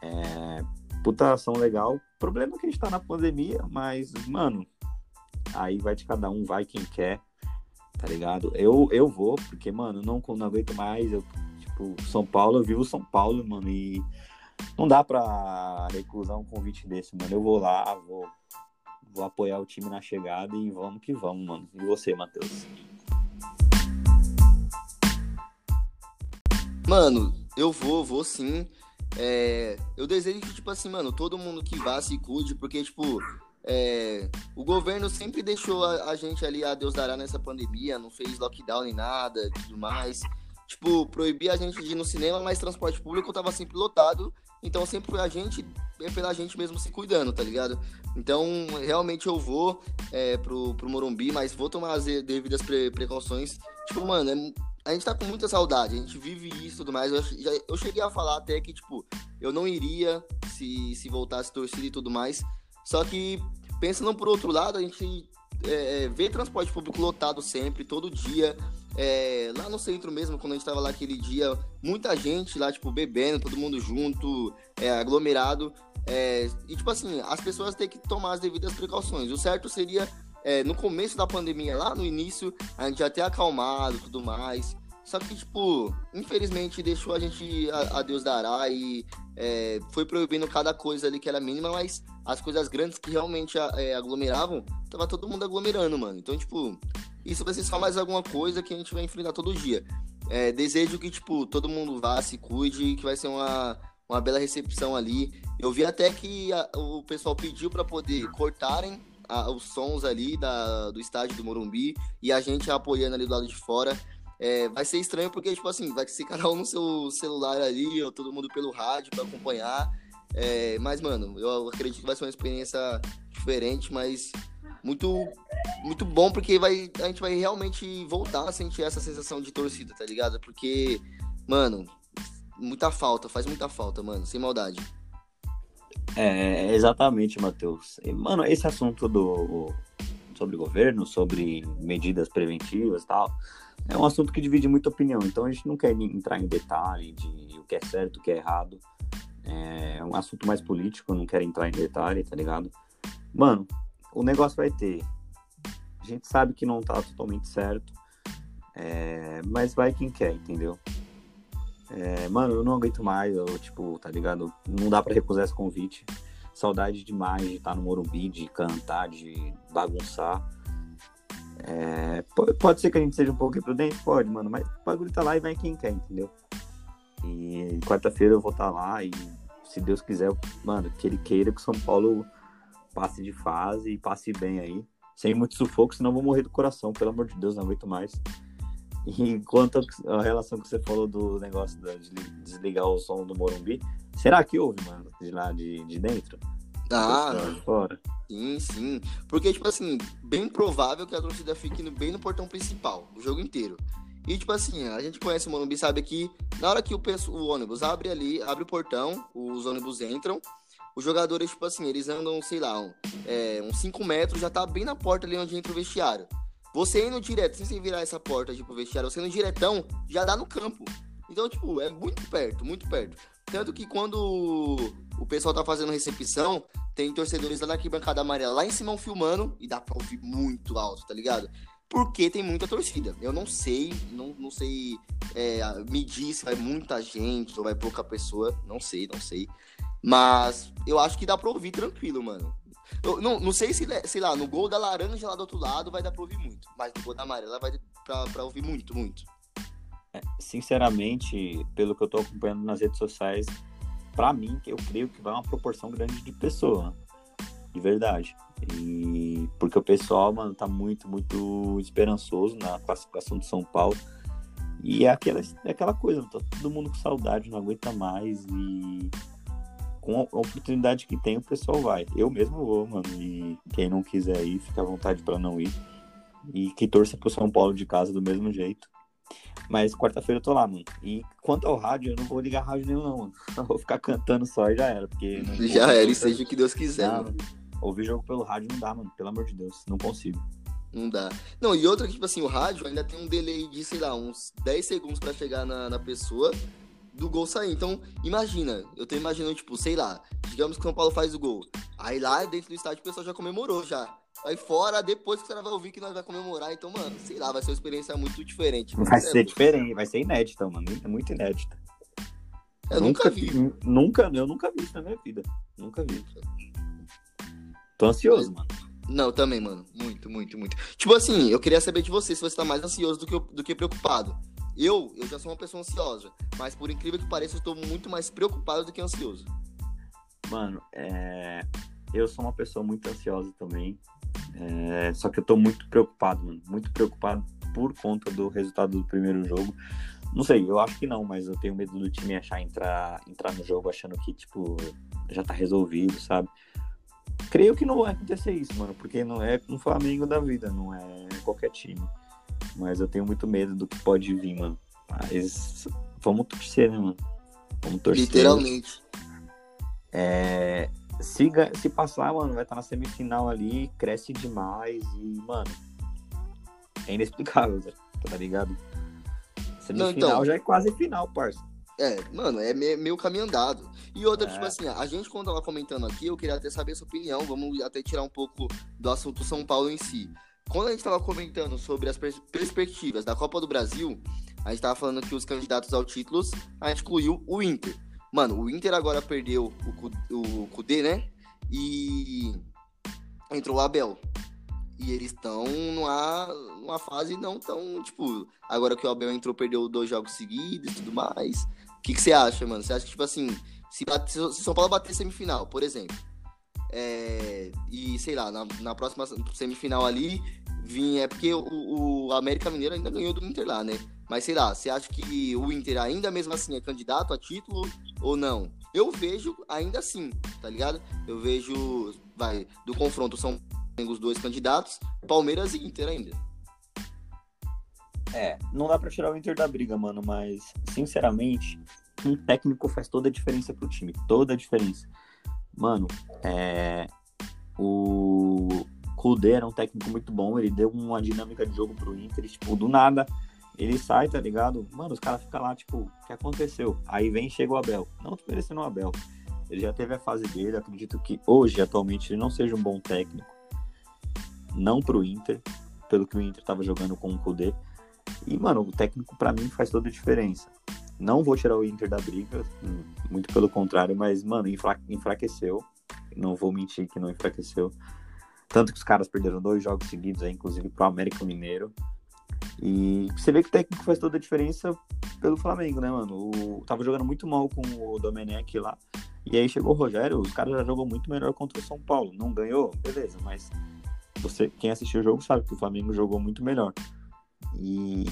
É, puta ação legal. Problema é que a gente tá na pandemia, mas, mano, aí vai de cada um, vai quem quer, tá ligado? Eu, eu vou, porque, mano, não, não aguento mais. Eu, tipo, São Paulo, eu vivo São Paulo, mano, e não dá pra recusar um convite desse, mano. Eu vou lá, vou, vou apoiar o time na chegada e vamos que vamos, mano. E você, Matheus? Mano, eu vou, vou sim. É, eu desejo que, tipo assim, mano, todo mundo que vá se cuide, porque, tipo, é, o governo sempre deixou a, a, gente ali, a Deus dará nessa pandemia, não fez lockdown nem nada tudo mais. Tipo, proibia a gente de ir no cinema, mas transporte público tava sempre lotado, então sempre foi a gente, é pela gente mesmo se cuidando, tá ligado? Então, realmente eu vou é, pro, pro Morumbi, mas vou tomar as devidas pre precauções. Tipo, mano, é, a gente tá com muita saudade, a gente vive isso e tudo mais. Eu, já, eu cheguei a falar até que, tipo, eu não iria se, se voltasse torcida e tudo mais. Só que, pensando por outro lado, a gente é, é, vê transporte público lotado sempre, todo dia. É, lá no centro mesmo, quando a gente tava lá aquele dia, muita gente lá, tipo, bebendo, todo mundo junto, é, aglomerado. É, e, tipo assim, as pessoas têm que tomar as devidas precauções. O certo seria é, no começo da pandemia, lá no início, a gente já ter acalmado e tudo mais. Só que, tipo, infelizmente deixou a gente a, a Deus dará e é, foi proibindo cada coisa ali que era mínima, mas as coisas grandes que realmente é, aglomeravam, tava todo mundo aglomerando, mano. Então, tipo, isso vai ser só mais alguma coisa que a gente vai enfrentar todo dia. É, desejo que, tipo, todo mundo vá, se cuide, que vai ser uma, uma bela recepção ali. Eu vi até que a, o pessoal pediu para poder cortarem a, os sons ali da, do estádio do Morumbi e a gente apoiando ali do lado de fora. É, vai ser estranho porque, tipo assim, vai ser cada um no seu celular ali, ou todo mundo pelo rádio para acompanhar. É, mas, mano, eu acredito que vai ser uma experiência diferente, mas muito muito bom porque vai, a gente vai realmente voltar a sentir essa sensação de torcida, tá ligado? Porque, mano, muita falta, faz muita falta, mano, sem maldade. É, exatamente, Matheus. Mano, esse assunto do sobre governo, sobre medidas preventivas e tal, é um assunto que divide muita opinião. Então a gente não quer entrar em detalhe de o que é certo, o que é errado. É um assunto mais político, não quero entrar em detalhe, tá ligado? Mano, o negócio vai ter. A gente sabe que não tá totalmente certo, é, mas vai quem quer, entendeu? É, mano, eu não aguento mais, eu, tipo, tá ligado? Não dá para recusar esse convite. Saudade demais de estar no Morumbi, de cantar, de bagunçar. É, pode, ser que a gente seja um pouco imprudente? Pode, mano, mas o bagulho tá lá e vai quem quer, entendeu? E quarta-feira eu vou estar tá lá e se Deus quiser, mano, que ele queira que o São Paulo passe de fase e passe bem aí. Sem muito sufoco, senão eu vou morrer do coração, pelo amor de Deus, não aguento mais. Enquanto a relação que você falou do negócio de desligar o som do Morumbi, será que houve, mano, de lá de, de dentro? Ah, de fora? sim, sim. Porque, tipo assim, bem provável que a torcida fique bem no portão principal, o jogo inteiro. E, tipo assim, a gente conhece o Morumbi, sabe que na hora que o, o ônibus abre ali, abre o portão, os ônibus entram, os jogadores, tipo assim, eles andam, sei lá, um, é, uns 5 metros, já tá bem na porta ali onde entra o vestiário. Você indo direto, sem você virar essa porta tipo vestiário, você indo diretão, já dá no campo. Então, tipo, é muito perto, muito perto. Tanto que quando o pessoal tá fazendo recepção, tem torcedores lá na arquibancada amarela, lá em cima filmando, e dá pra ouvir muito alto, tá ligado? Porque tem muita torcida. Eu não sei, não, não sei é, medir se vai muita gente ou vai pouca pessoa. Não sei, não sei. Mas eu acho que dá pra ouvir tranquilo, mano. Eu não, não sei se, sei lá, no gol da laranja lá do outro lado vai dar pra ouvir muito. Mas no gol da amarela vai pra, pra ouvir muito, muito. É, sinceramente, pelo que eu tô acompanhando nas redes sociais, para mim, eu creio que vai uma proporção grande de pessoa. De verdade. E porque o pessoal, mano, tá muito, muito esperançoso na classificação do São Paulo. E é aquela, é aquela coisa, tá todo mundo com saudade, não aguenta mais. E com a oportunidade que tem, o pessoal vai. Eu mesmo vou, mano. E quem não quiser ir, fica à vontade para não ir. E que torça pro São Paulo de casa do mesmo jeito. Mas quarta-feira eu tô lá, mano. E quanto ao rádio, eu não vou ligar rádio nenhum, não, mano. (laughs) Eu vou ficar cantando só e já era. Porque (laughs) já era, e seja o que Deus quiser, não, mano. Ouvir jogo pelo rádio não dá, mano. Pelo amor de Deus. Não consigo. Não dá. Não, e outra que, tipo assim, o rádio ainda tem um delay de, sei lá, uns 10 segundos para chegar na, na pessoa do gol sair. Então, imagina, eu tô imaginando, tipo, sei lá, digamos que o São Paulo faz o gol. Aí lá dentro do estádio o pessoal já comemorou já. Aí fora, depois que o cara vai ouvir que nós vai comemorar, então, mano, sei lá, vai ser uma experiência muito diferente. Vai ser diferente, vai ser inédita, mano. É muito inédita. Eu nunca, nunca vi. Nunca, eu nunca vi isso na minha vida. Nunca vi. Tô ansioso, mano. Não, também, mano. Muito, muito, muito. Tipo assim, eu queria saber de você se você tá mais ansioso do que, do que preocupado. Eu, eu já sou uma pessoa ansiosa, mas por incrível que pareça, eu estou muito mais preocupado do que ansioso. Mano, é... eu sou uma pessoa muito ansiosa também. É... Só que eu tô muito preocupado, mano. Muito preocupado por conta do resultado do primeiro jogo. Não sei, eu acho que não, mas eu tenho medo do time achar entrar, entrar no jogo achando que, tipo, já tá resolvido, sabe? Creio que não vai acontecer isso, mano, porque não é um Flamengo da vida, não é qualquer time. Mas eu tenho muito medo do que pode vir, mano. Mas vamos torcer, né, mano? Vamos torcer. Literalmente. É, se, se passar, mano, vai estar na semifinal ali, cresce demais e, mano, é inexplicável, tá ligado? Semifinal não, então, já é quase final, parça. É, mano, é meio caminho andado. E outra, é. tipo assim, a gente quando tava comentando aqui, eu queria até saber a sua opinião, vamos até tirar um pouco do assunto São Paulo em si. Quando a gente tava comentando sobre as pers perspectivas da Copa do Brasil, a gente tava falando que os candidatos ao título, a gente incluiu o Inter. Mano, o Inter agora perdeu o, o Kudê, né? E entrou o Abel. E eles estão numa, numa fase não tão, tipo, agora que o Abel entrou, perdeu dois jogos seguidos e tudo mais. O que, que você acha, mano? Você acha que, tipo assim, se, bate, se São Paulo bater semifinal, por exemplo, é, e sei lá, na, na próxima semifinal ali, vinha. É porque o, o América Mineiro ainda ganhou do Inter lá, né? Mas sei lá, você acha que o Inter ainda mesmo assim é candidato a título ou não? Eu vejo ainda assim, tá ligado? Eu vejo, vai, do confronto são os dois candidatos, Palmeiras e Inter ainda. É, não dá para tirar o Inter da briga, mano, mas sinceramente, um técnico faz toda a diferença pro time, toda a diferença. Mano, é o Kudê era um técnico muito bom, ele deu uma dinâmica de jogo pro Inter, tipo, do nada ele sai, tá ligado? Mano, os caras ficam lá, tipo, o que aconteceu? Aí vem e chega o Abel. Não desmerecendo o Abel. Ele já teve a fase dele, acredito que hoje, atualmente, ele não seja um bom técnico não pro Inter, pelo que o Inter tava jogando com o Kudê. E, mano, o técnico para mim faz toda a diferença. Não vou tirar o Inter da briga, muito pelo contrário, mas, mano, enfra enfraqueceu. Não vou mentir que não enfraqueceu. Tanto que os caras perderam dois jogos seguidos, aí, inclusive pro América Mineiro. E você vê que o técnico faz toda a diferença pelo Flamengo, né, mano? O, tava jogando muito mal com o Domenech lá. E aí chegou o Rogério, os caras já jogou muito melhor contra o São Paulo. Não ganhou, beleza, mas você, quem assistiu o jogo sabe que o Flamengo jogou muito melhor. E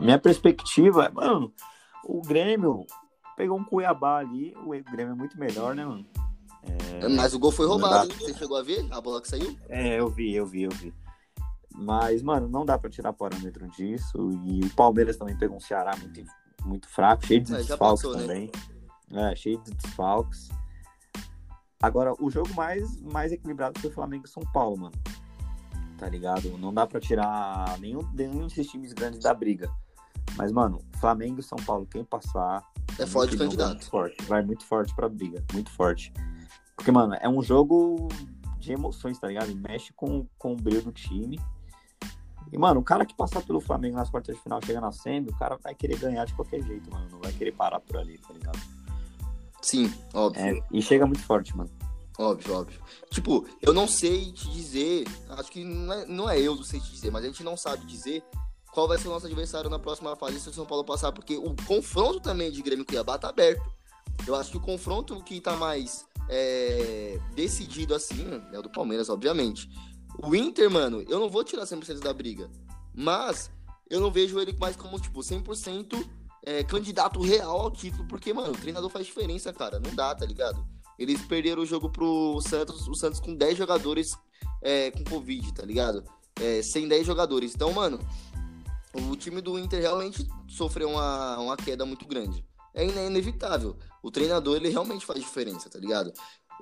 minha perspectiva é, mano, o Grêmio pegou um Cuiabá ali, o Grêmio é muito melhor, né, mano? É... Mas o gol foi roubado, hein? Você chegou a ver a bola que saiu? É, eu vi, eu vi, eu vi. Mas, mano, não dá pra tirar parâmetro disso. E o Palmeiras também pegou um Ceará muito, muito fraco, cheio de é, desfalques passou, né? também. Né? É, cheio de desfalques. Agora, o jogo mais, mais equilibrado foi o Flamengo e São Paulo, mano. Tá ligado? Não dá pra tirar nenhum, nenhum desses times grandes da briga. Mas, mano, Flamengo e São Paulo, quem passar. É forte o candidato. Muito forte. Vai muito forte pra briga. Muito forte. Porque, mano, é um jogo de emoções, tá ligado? Mexe com, com o brilho do time. E, mano, o cara que passar pelo Flamengo nas quartas de final, chega na semi, o cara vai querer ganhar de qualquer jeito, mano. Não vai querer parar por ali, tá ligado? Sim, óbvio. É, e chega muito forte, mano. Óbvio, óbvio. Tipo, eu não sei te dizer, acho que não é, não é eu não sei te dizer, mas a gente não sabe dizer qual vai ser o nosso adversário na próxima fase se o São Paulo passar, porque o confronto também de Grêmio e Cuiabá tá aberto. Eu acho que o confronto que tá mais é, decidido assim é o do Palmeiras, obviamente. O Inter, mano, eu não vou tirar 100% da briga, mas eu não vejo ele mais como, tipo, 100% é, candidato real ao título, porque, mano, o treinador faz diferença, cara. Não dá, tá ligado? Eles perderam o jogo pro Santos, o Santos com 10 jogadores é, com Covid, tá ligado? É, sem 10 jogadores. Então, mano, o time do Inter realmente sofreu uma, uma queda muito grande. É inevitável. O treinador, ele realmente faz diferença, tá ligado?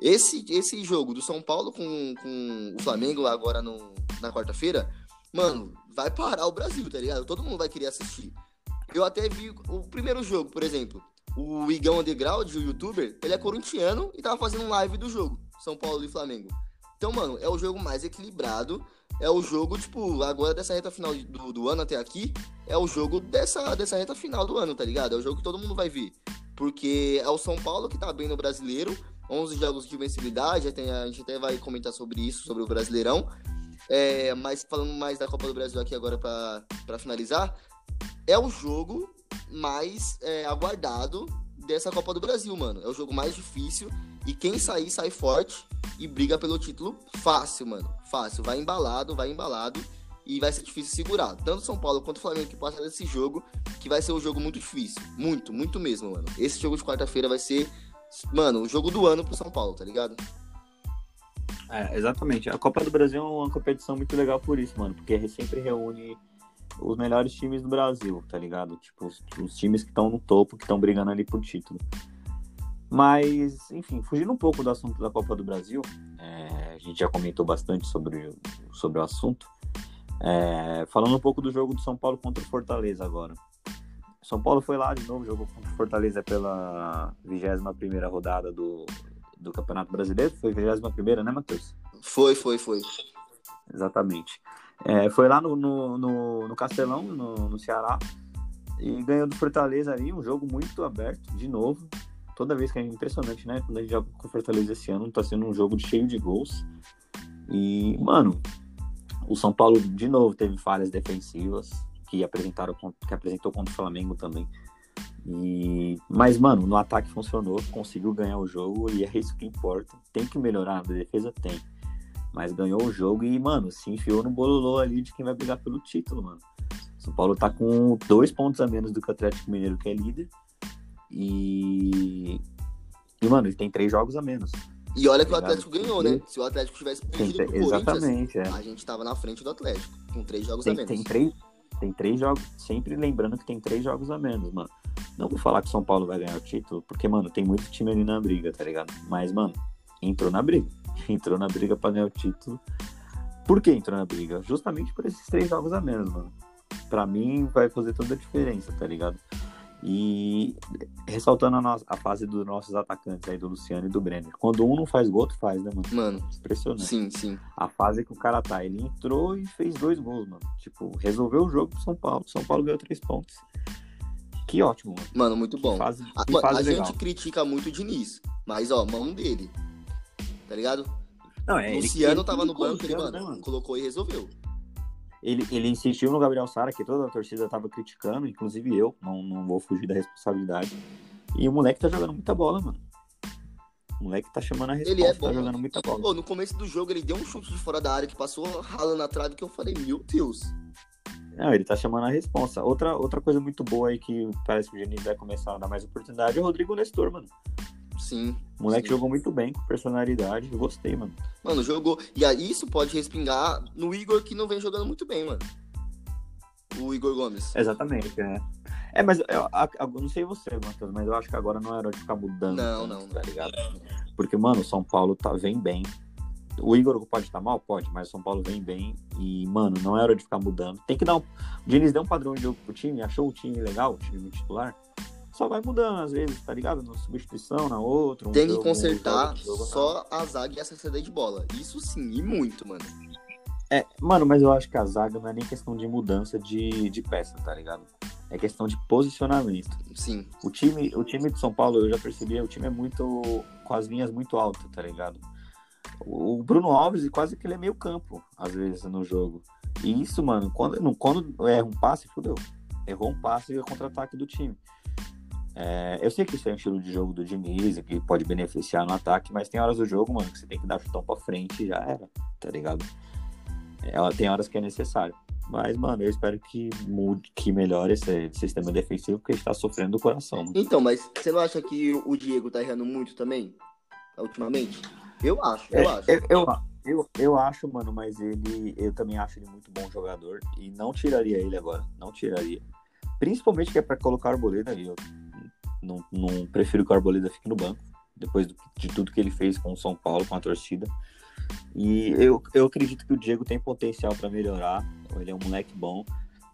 Esse, esse jogo do São Paulo com, com o Flamengo agora no, na quarta-feira, mano, vai parar o Brasil, tá ligado? Todo mundo vai querer assistir. Eu até vi o primeiro jogo, por exemplo. o Igão Underground, o youtuber, ele é corintiano e tava fazendo um live do jogo, São Paulo e Flamengo. Então, mano, é o jogo mais equilibrado. É o jogo, tipo, agora dessa reta final do, do ano até aqui, é o jogo dessa, dessa reta final do ano, tá ligado? É o jogo que todo mundo vai ver. Porque é o São Paulo que tá bem no brasileiro, 11 jogos de vencibilidade, a gente até vai comentar sobre isso, sobre o Brasileirão. É, mas falando mais da Copa do Brasil aqui agora para finalizar, é o jogo mais é, aguardado dessa Copa do Brasil, mano. É o jogo mais difícil e quem sair, sai forte e briga pelo título fácil, mano. Fácil. Vai embalado, vai embalado e vai ser difícil segurar. Tanto São Paulo quanto o Flamengo que passa desse jogo, que vai ser um jogo muito difícil. Muito, muito mesmo, mano. Esse jogo de quarta-feira vai ser, mano, o jogo do ano pro São Paulo, tá ligado? É, exatamente. A Copa do Brasil é uma competição muito legal por isso, mano, porque sempre reúne os melhores times do Brasil, tá ligado? Tipo, os, os times que estão no topo, que estão brigando ali por título. Mas, enfim, fugindo um pouco do assunto da Copa do Brasil, é, a gente já comentou bastante sobre, sobre o assunto. É, falando um pouco do jogo do São Paulo contra o Fortaleza agora. São Paulo foi lá de novo, jogou contra o Fortaleza pela 21 rodada do, do Campeonato Brasileiro. Foi 21, né, Matheus? Foi, foi, foi. Exatamente. É, foi lá no, no, no, no Castelão, no, no, Ceará, e ganhou do Fortaleza ali, um jogo muito aberto, de novo. Toda vez que é impressionante, né? Quando a gente joga com o Fortaleza esse ano, tá sendo um jogo cheio de gols. E, mano, o São Paulo de novo teve falhas defensivas que apresentaram que apresentou contra o Flamengo também. E, mas, mano, no ataque funcionou, conseguiu ganhar o jogo e é isso que importa. Tem que melhorar, a defesa tem. Mas ganhou o jogo e, mano, se enfiou no bololô ali de quem vai brigar pelo título, mano. São Paulo tá com dois pontos a menos do que o Atlético Mineiro, que é líder. E. E, mano, ele tem três jogos a menos. E olha que o Atlético ganhou, né? Se o Atlético tivesse perdido pro Exatamente, é. a gente tava na frente do Atlético, com três jogos tem, a menos. Tem três, tem três jogos, sempre lembrando que tem três jogos a menos, mano. Não vou falar que São Paulo vai ganhar o título, porque, mano, tem muito time ali na briga, tá ligado? Mas, mano, entrou na briga. (laughs) Entrou na briga pra ganhar o título. Por que entrou na briga? Justamente por esses três jogos a menos, mano. Pra mim, vai fazer toda a diferença, tá ligado? E ressaltando a, nossa, a fase dos nossos atacantes aí, do Luciano e do Brenner. Quando um não faz gol, outro faz, né, mano? Mano. Impressionante. Sim, sim. A fase que o cara tá, ele entrou e fez dois gols, mano. Tipo, resolveu o jogo pro São Paulo. São Paulo ganhou três pontos. Que ótimo, mano. Mano, muito bom. Fase, a, a gente critica muito o Diniz, mas, ó, mão dele. Tá ligado? Não, é, Luciano ele, tava ele no banco, ele, mano, né, mano, colocou e resolveu. Ele, ele insistiu no Gabriel Sara, que toda a torcida tava criticando, inclusive eu, não, não vou fugir da responsabilidade. E o moleque tá jogando muita bola, mano. O moleque tá chamando a resposta, ele é bom, tá jogando muita bola. Pô, no começo do jogo ele deu um chute de fora da área que passou ralando a trave que eu falei, meu Deus. Não, ele tá chamando a resposta. Outra, outra coisa muito boa aí que parece que o Geni vai começar a dar mais oportunidade é o Rodrigo Nestor, mano. Sim. O moleque sim. jogou muito bem, com personalidade. Eu gostei, mano. Mano, jogou. E aí isso pode respingar no Igor, que não vem jogando muito bem, mano. O Igor Gomes. Exatamente, é. É, mas eu, eu, não sei você, Matheus, mas eu acho que agora não era de ficar mudando. Não, não, Tá ligado? Porque, mano, o São Paulo tá, vem bem. O Igor pode estar mal? Pode, mas o São Paulo vem bem. E, mano, não é hora de ficar mudando. Tem que dar um. O Diniz deu um padrão de jogo pro time, achou o time legal, o time titular só vai mudando às vezes, tá ligado? Uma substituição na outra. Um Tem que consertar um jogo, só a zaga e a saída de bola. Isso sim, e muito, mano. É, mano, mas eu acho que a zaga não é nem questão de mudança de, de peça, tá ligado? É questão de posicionamento. Sim. O time, o time de São Paulo, eu já percebi, o time é muito. com as linhas muito altas, tá ligado? O Bruno Alves, quase que ele é meio campo, às vezes, no jogo. E isso, mano, quando, quando erra um passe, fudeu. Errou um passe e o contra-ataque do time. É, eu sei que isso é um estilo de jogo do Diniz, que pode beneficiar no ataque, mas tem horas do jogo, mano, que você tem que dar chutão pra frente e já era, tá ligado? Ela tem horas que é necessário. Mas, mano, eu espero que mude, que melhore esse sistema defensivo, porque está sofrendo do coração. Mano. Então, mas você não acha que o Diego tá errando muito também? Ultimamente? Eu acho, eu é, acho. Eu, eu, eu, eu, acho, mano, mas ele. Eu também acho ele muito bom jogador. E não tiraria ele agora. Não tiraria. Principalmente que é pra colocar o Bolena aí. Eu não, não prefiro que o Arboleda fique no banco, depois do, de tudo que ele fez com o São Paulo, com a torcida. E eu, eu acredito que o Diego tem potencial para melhorar. Ele é um moleque bom.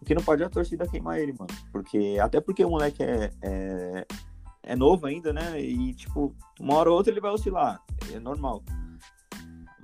O que não pode é a torcida queimar ele, mano. Porque, até porque o moleque é, é, é novo ainda, né? E, tipo, uma hora ou outra ele vai oscilar. É normal.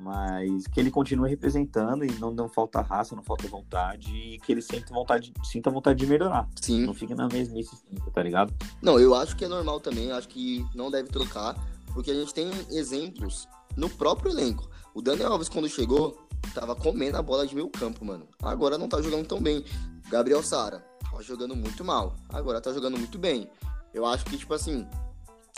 Mas que ele continue representando e não, não falta raça, não falta vontade e que ele sinta vontade, sinta vontade de melhorar. Sim. Não fique na mesmice, tá ligado? Não, eu acho que é normal também, eu acho que não deve trocar, porque a gente tem exemplos no próprio elenco. O Daniel Alves, quando chegou, tava comendo a bola de meio campo, mano. Agora não tá jogando tão bem. Gabriel Sara, tava jogando muito mal. Agora tá jogando muito bem. Eu acho que, tipo assim,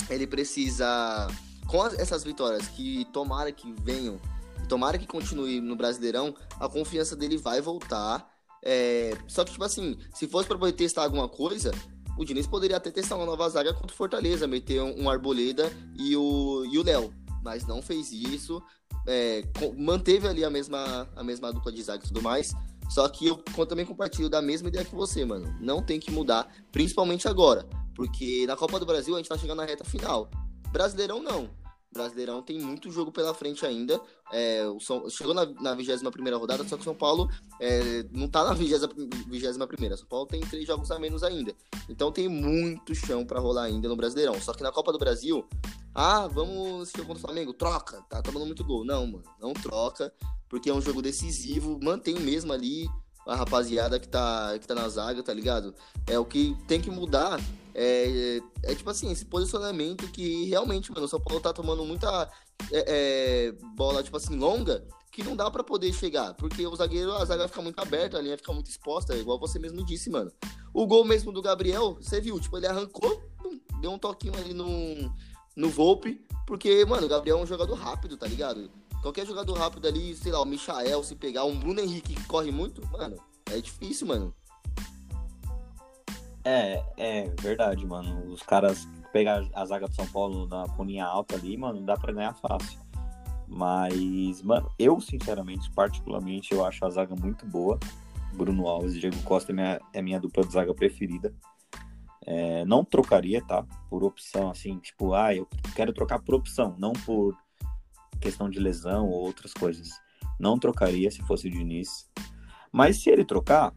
ele precisa. Com essas vitórias que tomara que venham, tomara que continue no Brasileirão, a confiança dele vai voltar. É... Só que, tipo assim, se fosse pra poder testar alguma coisa, o Diniz poderia até testar uma nova zaga contra o Fortaleza, meter um, um Arboleda e o e o Léo. Mas não fez isso. É, manteve ali a mesma, a mesma dupla de zaga e tudo mais. Só que eu também compartilho da mesma ideia que você, mano. Não tem que mudar, principalmente agora. Porque na Copa do Brasil a gente tá chegando na reta final. Brasileirão não. Brasileirão tem muito jogo pela frente ainda. É, o São, chegou na, 21 rodada, só que o São Paulo é, não tá na 21. São Paulo tem três jogos a menos ainda. Então tem muito chão para rolar ainda no Brasileirão. Só que na Copa do Brasil, ah, vamos assistir contra o Flamengo? Troca, tá tomando muito gol. Não, mano, não troca, porque é um jogo decisivo. Mantém mesmo ali a rapaziada que tá, que tá na zaga, tá ligado? É o que tem que mudar. É, é, é tipo assim, esse posicionamento que realmente, mano, o São Paulo tá tomando muita é, é, bola, tipo assim, longa, que não dá para poder chegar. Porque o zagueiro, a zaga fica muito aberta, a linha fica muito exposta, igual você mesmo disse, mano. O gol mesmo do Gabriel, você viu, tipo, ele arrancou, deu um toquinho ali no, no Volpe, porque, mano, o Gabriel é um jogador rápido, tá ligado? Qualquer jogador rápido ali, sei lá, o Michael, se pegar um Bruno Henrique que corre muito, mano, é difícil, mano. É, é verdade, mano. Os caras pegar a zaga do São Paulo na coninha alta ali, mano, dá pra ganhar fácil. Mas, mano, eu sinceramente, particularmente, eu acho a zaga muito boa. Bruno Alves e Diego Costa é minha, é minha dupla de zaga preferida. É, não trocaria, tá? Por opção, assim, tipo, ah, eu quero trocar por opção, não por questão de lesão ou outras coisas. Não trocaria se fosse o Diniz. Mas se ele trocar,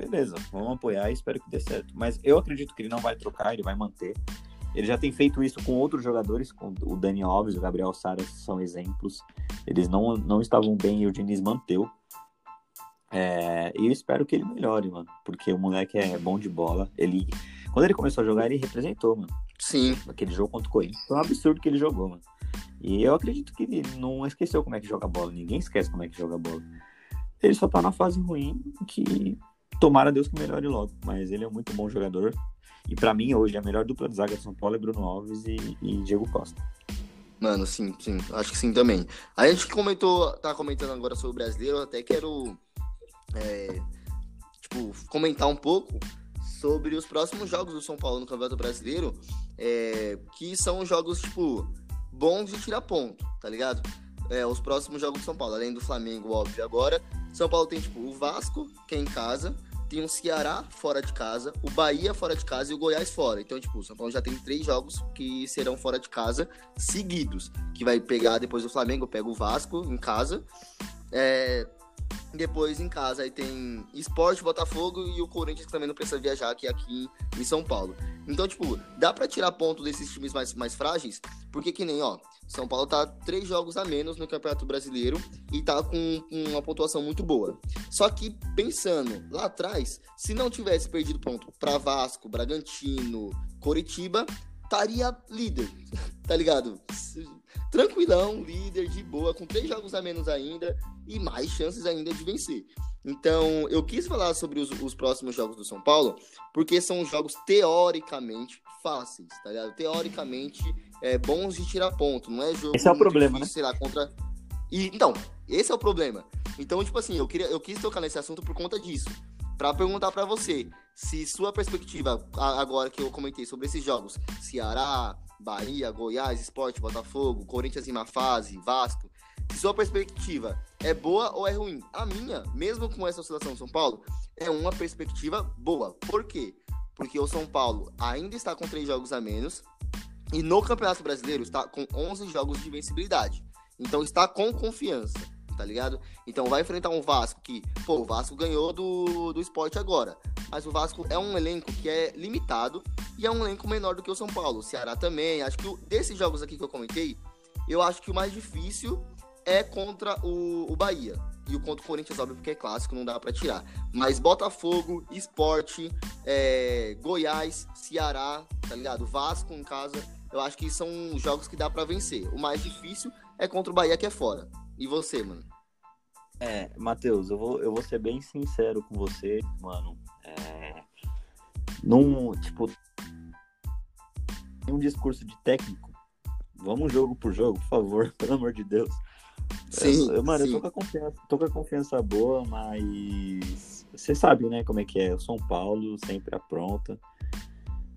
beleza, vamos apoiar e espero que dê certo. Mas eu acredito que ele não vai trocar, ele vai manter. Ele já tem feito isso com outros jogadores, com o Dani Alves, o Gabriel Sara são exemplos. Eles não, não estavam bem e o Diniz manteu. É, e eu espero que ele melhore, mano. Porque o moleque é bom de bola. Ele, quando ele começou a jogar, ele representou, mano. Sim. Aquele jogo contra o Corinthians. Foi um absurdo que ele jogou, mano. E eu acredito que ele não esqueceu como é que joga bola. Ninguém esquece como é que joga bola. Ele só tá na fase ruim que tomara Deus que melhore logo. Mas ele é um muito bom jogador. E para mim, hoje, a melhor dupla de zaga de São Paulo é Bruno Alves e, e Diego Costa. Mano, sim, sim. Acho que sim também. A gente comentou, tá comentando agora sobre o brasileiro, eu até quero é, tipo, comentar um pouco sobre os próximos jogos do São Paulo no Campeonato Brasileiro, é, que são jogos, tipo, bons de tirar ponto, tá ligado? É, os próximos jogos do São Paulo, além do Flamengo, óbvio, agora, São Paulo tem, tipo, o Vasco, que é em casa, tem o Ceará fora de casa, o Bahia fora de casa e o Goiás fora. Então, tipo, o São Paulo já tem três jogos que serão fora de casa seguidos, que vai pegar depois do Flamengo, pega o Vasco em casa, é, depois em casa aí tem Esporte, Botafogo e o Corinthians que também não precisa viajar, que é aqui em São Paulo. Então, tipo, dá para tirar ponto desses times mais, mais frágeis, porque que nem, ó, São Paulo tá três jogos a menos no Campeonato Brasileiro e tá com uma pontuação muito boa. Só que pensando lá atrás, se não tivesse perdido ponto para Vasco, Bragantino, Coritiba, estaria líder, (laughs) tá ligado? Tranquilão, líder, de boa, com três jogos a menos ainda e mais chances ainda de vencer. Então, eu quis falar sobre os, os próximos jogos do São Paulo, porque são jogos teoricamente fáceis, tá ligado? Teoricamente é, bons de tirar ponto, não é jogo. Esse é o problema, difícil, né? Sei lá, contra. E, então, esse é o problema. Então, tipo assim, eu, queria, eu quis tocar nesse assunto por conta disso. Para perguntar para você se sua perspectiva, agora que eu comentei sobre esses jogos, Ceará, Bahia, Goiás, Esporte, Botafogo, Corinthians em uma fase, Vasco, sua perspectiva é boa ou é ruim. A minha, mesmo com essa oscilação do São Paulo, é uma perspectiva boa. Por quê? Porque o São Paulo ainda está com três jogos a menos e no Campeonato Brasileiro está com 11 jogos de vencibilidade. Então está com confiança. Tá ligado? Então vai enfrentar um Vasco que, pô, o Vasco ganhou do, do esporte agora. Mas o Vasco é um elenco que é limitado e é um elenco menor do que o São Paulo. O Ceará também. Acho que desses jogos aqui que eu comentei, eu acho que o mais difícil é contra o, o Bahia. E o contra o Corinthians, óbvio, porque é clássico, não dá para tirar. Mas Botafogo, Esporte, é, Goiás, Ceará, tá ligado? Vasco em casa, eu acho que são jogos que dá para vencer. O mais difícil é contra o Bahia, que é fora. E você, mano? É, Matheus, eu vou, eu vou ser bem sincero com você, mano. É, num, tipo, um discurso de técnico, vamos jogo por jogo, por favor, (laughs) pelo amor de Deus. Sim, eu, mano, sim. eu tô com, a confiança, tô com a confiança boa, mas você sabe, né, como é que é. O São Paulo sempre apronta.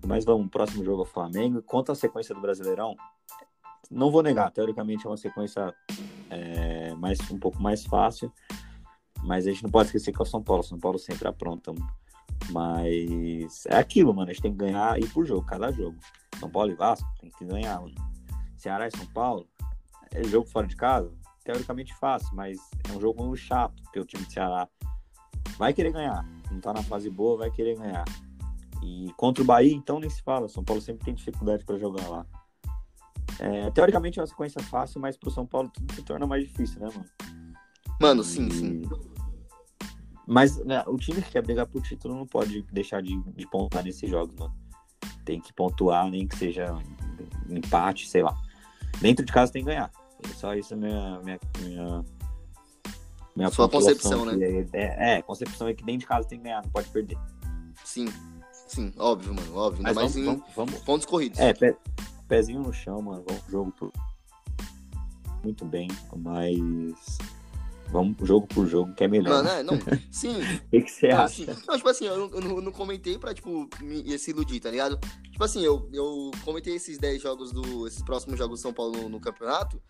Mas vamos, próximo jogo é o Flamengo. Quanto à sequência do Brasileirão, não vou negar, teoricamente é uma sequência é, mais, um pouco mais fácil, mas a gente não pode esquecer que é o São Paulo. São Paulo sempre apronta. Mas é aquilo, mano. A gente tem que ganhar e por jogo, cada jogo. São Paulo e Vasco tem que ganhar, mano. Ceará e São Paulo, é jogo fora de casa, teoricamente fácil, mas é um jogo chato, porque o time de Ceará vai querer ganhar. Não tá na fase boa, vai querer ganhar. E contra o Bahia, então nem se fala. São Paulo sempre tem dificuldade para jogar lá. É, teoricamente é uma sequência fácil, mas pro São Paulo tudo se torna mais difícil, né, mano? Mano, sim, sim. Mas né, o time que quer brigar por título não pode deixar de, de pontuar nesses jogos, mano. Tem que pontuar, nem que seja empate, sei lá. Dentro de casa tem que ganhar. Só isso é minha, minha, minha, minha Sua concepção, né? É, é, é, concepção é que dentro de casa tem que ganhar, não pode perder. Sim, sim, óbvio, mano, óbvio. Mas Mas vamos, em vamos, vamos, pontos corridos. É, pezinho no chão, mano. Vamos jogo por... muito bem, mas vamos jogo por jogo, que é melhor. Mano, é, não, (laughs) sim. O que, que você Não, acha? assim, não, tipo assim, eu, não- eu não, não comentei pra, tipo, me, se iludir, tá ligado? Tipo assim, eu, eu comentei esses 10 jogos do. esses próximos jogos do São Paulo no, no campeonato,